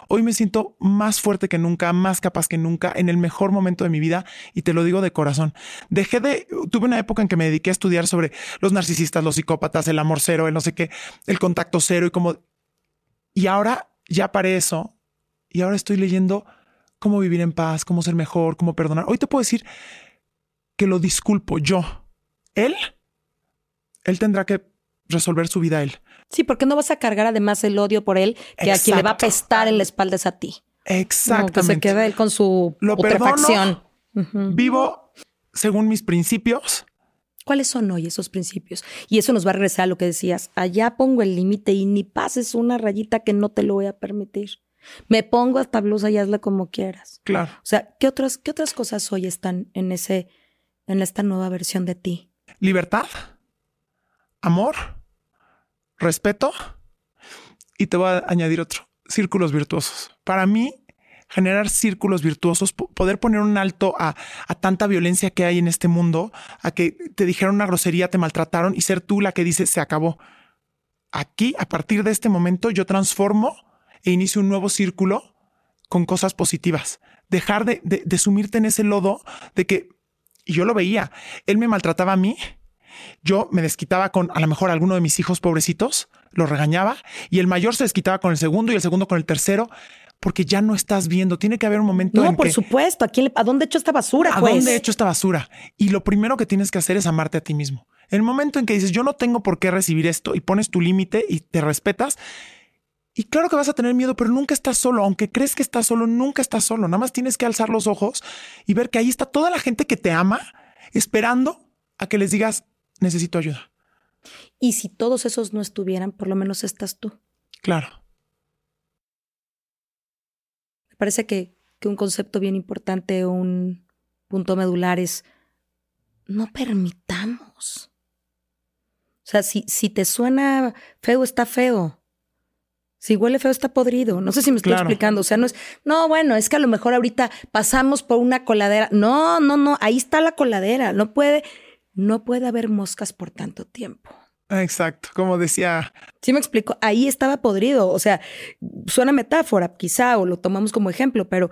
A: hoy me siento más fuerte que nunca, más capaz que nunca, en el mejor momento de mi vida. Y te lo digo de corazón. Dejé de, tuve una época en que me dediqué a estudiar sobre los narcisistas, los psicópatas, el amor cero, el no sé qué, el contacto cero y como... Y ahora ya paré eso y ahora estoy leyendo cómo vivir en paz, cómo ser mejor, cómo perdonar. Hoy te puedo decir que lo disculpo yo. Él, él tendrá que resolver su vida él.
C: Sí, porque no vas a cargar además el odio por él, que a quien le va a pestar en la espalda es a ti.
A: Exactamente.
C: que se quede él con su
A: Lo. Vivo según mis principios.
C: ¿Cuáles son hoy esos principios? Y eso nos va a regresar a lo que decías. Allá pongo el límite y ni pases una rayita que no te lo voy a permitir. Me pongo esta blusa y hazla como quieras.
A: Claro.
C: O sea, ¿qué otras, qué otras cosas hoy están en ese, en esta nueva versión de ti?
A: Libertad amor, respeto y te voy a añadir otro, círculos virtuosos. Para mí, generar círculos virtuosos, poder poner un alto a, a, tanta violencia que hay en este mundo, a que te dijeron una grosería, te maltrataron y ser tú la que dice se acabó. Aquí, a partir de este momento, yo transformo e inicio un nuevo círculo con cosas positivas. Dejar de, de, de sumirte en ese lodo de que, y yo lo veía, él me maltrataba a mí, yo me desquitaba con a lo mejor alguno de mis hijos pobrecitos, lo regañaba y el mayor se desquitaba con el segundo y el segundo con el tercero porque ya no estás viendo. Tiene que haber un momento
C: no,
A: en
C: por
A: que,
C: supuesto. ¿A, quién, ¿A dónde he hecho esta basura?
A: ¿A
C: pues?
A: dónde he hecho esta basura? Y lo primero que tienes que hacer es amarte a ti mismo. El momento en que dices, yo no tengo por qué recibir esto y pones tu límite y te respetas. Y claro que vas a tener miedo, pero nunca estás solo. Aunque crees que estás solo, nunca estás solo. Nada más tienes que alzar los ojos y ver que ahí está toda la gente que te ama esperando a que les digas, necesito ayuda.
C: Y si todos esos no estuvieran, por lo menos estás tú.
A: Claro.
C: Me parece que, que un concepto bien importante, un punto medular es no permitamos. O sea, si, si te suena feo, está feo. Si huele feo, está podrido. No sé si me estoy
A: Claro.
C: explicando. O sea, no es, no, bueno, es que a lo mejor ahorita pasamos por una coladera. No, no, no, ahí está la coladera. No puede, no puede haber moscas por tanto tiempo.
A: Exacto. Como decía,
C: ¿Sí me explico? Ahí estaba podrido. O sea, suena metáfora, quizá, o lo tomamos como ejemplo, pero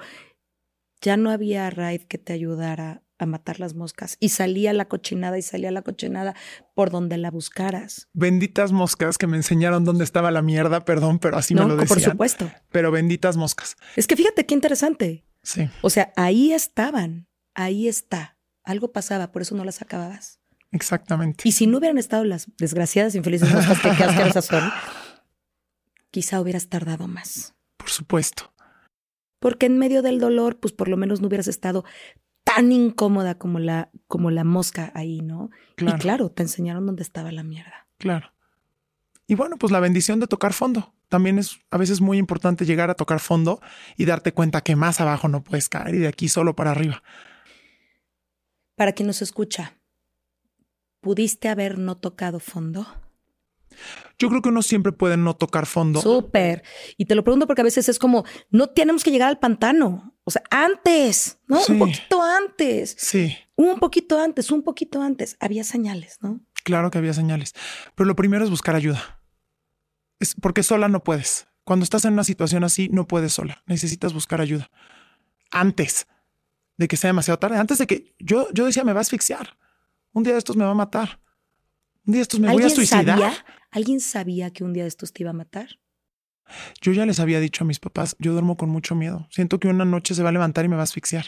C: ya no había raid que te ayudara a matar las moscas. Y salía la cochinada y salía la cochinada por donde la buscaras.
A: benditas moscas que me enseñaron dónde estaba la mierda, perdón, pero así
C: no,
A: me lo decían.
C: por supuesto.
A: Pero benditas moscas.
C: Es que fíjate qué interesante.
A: Sí.
C: O sea, ahí estaban, ahí está. Algo pasaba, por eso no las acababas.
A: Exactamente.
C: Y si no hubieran estado las desgraciadas, infelices moscas que son, quizá hubieras tardado más.
A: Por supuesto.
C: Porque en medio del dolor, pues por lo menos no hubieras estado tan incómoda como la, como la mosca ahí, ¿no?
A: Claro.
C: Y claro, te enseñaron dónde estaba la mierda.
A: Claro. Y bueno, pues la bendición de tocar fondo. También es a veces muy importante llegar a tocar fondo y darte cuenta que más abajo no puedes caer y de aquí solo para arriba.
C: Para quien nos escucha, ¿pudiste haber no tocado fondo?
A: Yo creo que uno siempre puede no tocar fondo.
C: Súper. Y te lo pregunto porque a veces es como, no tenemos que llegar al pantano. O sea, antes, ¿no?
A: Sí.
C: Un poquito antes.
A: Sí,
C: Un poquito antes, un poquito antes. Había señales, ¿no?
A: claro que había señales. Pero lo primero es buscar ayuda. Es porque sola no puedes. Cuando estás en una situación así, no puedes sola. Necesitas buscar ayuda. Antes de que sea demasiado tarde. Antes de que yo, yo decía, me va a asfixiar. Un día de estos me va a matar. Un día de estos me voy a suicidar.
C: sabía? ¿Alguien sabía que un día de estos te iba a matar?
A: Yo ya les había dicho a mis papás, yo duermo con mucho miedo. Siento que una noche se va a levantar y me va a asfixiar.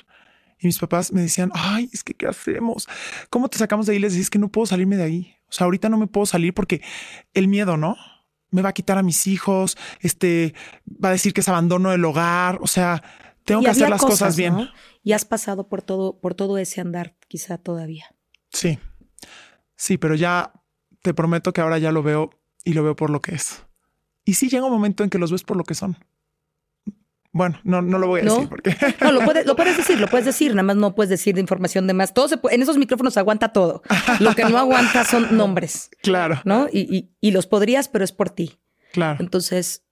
A: Y mis papás me decían, ay, es que, ¿qué hacemos? ¿Cómo te sacamos de ahí? Les decía, es que no puedo salirme de ahí. O sea, ahorita no me puedo salir porque el miedo, ¿no? Me va a quitar a mis hijos, este, va a decir que es abandono del hogar. O sea, tengo
C: Y
A: que hacer las cosas, bien.
C: ¿no? Y has pasado por todo, por todo ese andar, quizá todavía.
A: Sí, sí, pero ya te prometo que ahora ya lo veo y lo veo por lo que es. Y sí llega un momento en que los ves por lo que son. Bueno, no, no lo voy a
C: ¿No?
A: decir porque <laughs>
C: No, lo puedes, lo puedes decir, lo puedes decir, nada más no puedes decir de información de más. Todo se puede- en esos micrófonos aguanta todo. Lo que no aguanta son nombres,
A: claro,
C: ¿no? Y, y- y los podrías, pero es por ti.
A: claro.
C: Entonces,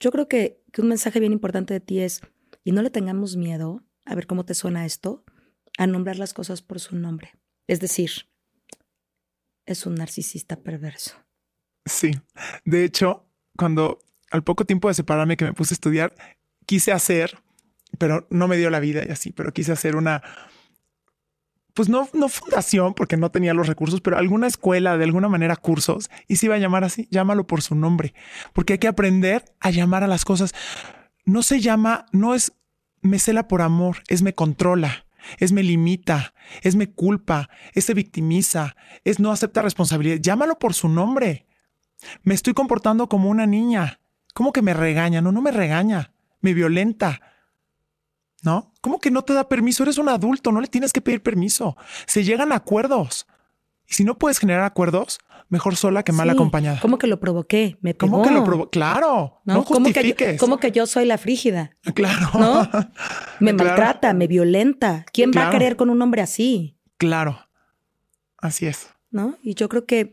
C: yo creo que, que un mensaje bien importante de ti es, y no le tengamos miedo, a ver cómo te suena esto, a nombrar las cosas por su nombre. Es decir, es un narcisista perverso.
A: Sí. De hecho, cuando al poco tiempo de separarme que me puse a estudiar, quise hacer, pero no me dio la vida y así, pero quise hacer una, pues no, no fundación porque no tenía los recursos, pero alguna escuela, de alguna manera cursos, y se iba a llamar así, llámalo por su nombre, porque hay que aprender a llamar a las cosas. No se llama, no es me cela por amor, es me controla, es me limita, es me culpa, es se victimiza, es no acepta responsabilidad. Llámalo por su nombre. Me estoy comportando como una niña. ¿Cómo que me regaña? No, no me regaña. Me violenta. ¿No? ¿Cómo que no te da permiso? Eres un adulto, no le tienes que pedir permiso. Se llegan a acuerdos. Y si no puedes generar acuerdos, mejor sola que mal
C: Sí,
A: acompañada.
C: ¿Cómo que lo provoqué? Me pegó.
A: ¿Cómo que lo provo? Claro. No,
C: ¿Cómo que, yo,
A: justifiques.
C: cómo que yo soy la frígida? <laughs>
A: Claro.
C: ¿No? Me
A: Claro.
C: maltrata, me violenta. ¿Quién va a querer con un hombre así?
A: Claro. Así es.
C: ¿No? Y yo creo que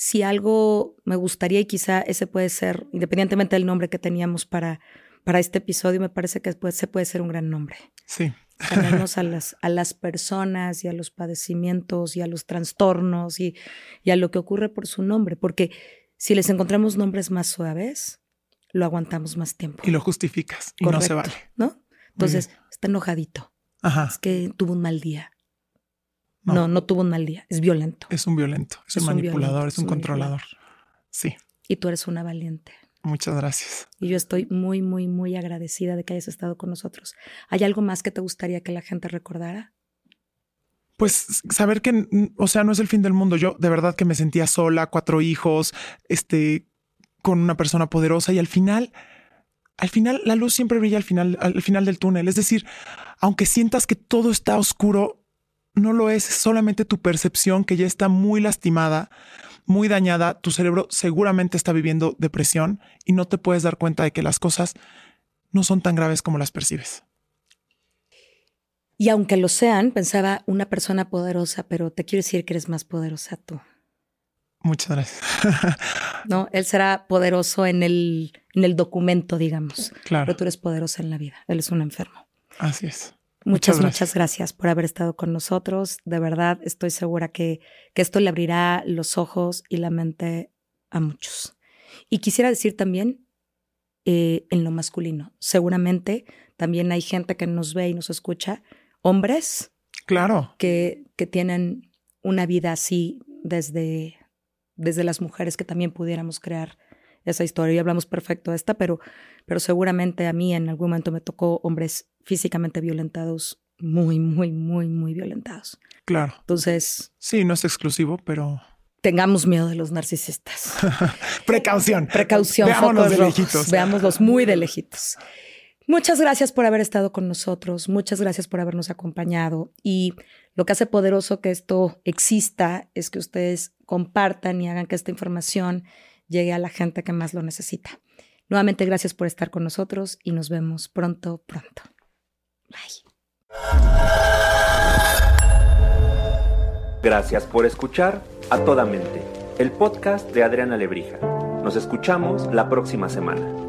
C: si algo me gustaría, y quizá ese puede ser, independientemente del nombre que teníamos para, para este episodio me parece que se puede ser un gran nombre.
A: Sí. <laughs>
C: A las, a las personas y a los padecimientos y a los trastornos y, y a lo que ocurre por su nombre, porque si les encontramos nombres más suaves, lo aguantamos más tiempo.
A: Y lo justificas y no se vale.
C: ¿No? Entonces, está enojadito.
A: Ajá.
C: Es que tuvo un mal día. No. no, tuvo un mal día. Es violento.
A: Es un violento, es, un manipulador, es un, controlador. Sí.
C: Y tú eres una valiente.
A: Muchas gracias.
C: Y yo estoy muy, muy, muy agradecida de que hayas estado con nosotros. ¿Hay algo más que te gustaría que la gente recordara?
A: Pues saber que, o sea, no es el fin del mundo. Yo de verdad que me sentía sola, cuatro hijos, este, con una persona poderosa y al final, al final, la luz siempre brilla al final, al final del túnel. Es decir, aunque sientas que todo está oscuro, no lo es, es solamente tu percepción que ya está muy lastimada, muy dañada, tu cerebro seguramente está viviendo depresión y no te puedes dar cuenta de que las cosas no son tan graves como las percibes.
C: Y aunque lo sean, pensaba una persona poderosa, pero te quiero decir que eres más poderosa tú.
A: Muchas gracias. <laughs>
C: no, él será poderoso en el, en el documento, digamos.
A: Claro.
C: Pero tú eres poderosa en la vida. Él es un enfermo.
A: Así es.
C: Muchas, muchas gracias. por haber estado con nosotros. De verdad, estoy segura que, que esto le abrirá los ojos y la mente a muchos. Y quisiera decir también eh, en lo masculino, seguramente también hay gente que nos ve y nos escucha, hombres.
A: Claro.
C: Que, que tienen una vida así desde, desde las mujeres que también pudiéramos crear esa historia. Y hablamos perfecto de esta, pero, pero seguramente a mí en algún momento me tocó hombres físicamente violentados, muy, muy, muy, muy violentados.
A: Claro.
C: Entonces.
A: Sí, no es exclusivo, pero.
C: Tengamos miedo de los narcisistas. <laughs>
A: Precaución.
C: Precaución.
A: Veámoslos de lejitos.
C: Veámoslos muy de lejitos. Muchas gracias por haber estado con nosotros, muchas gracias por habernos acompañado y lo que hace poderoso que esto exista es que ustedes compartan y hagan que esta información llegue a la gente que más lo necesita. Nuevamente, gracias por estar con nosotros y nos vemos pronto, pronto. Bye.
B: Gracias por escuchar A Toda Mente, el podcast de Adriana Lebrija. Nos escuchamos la próxima semana.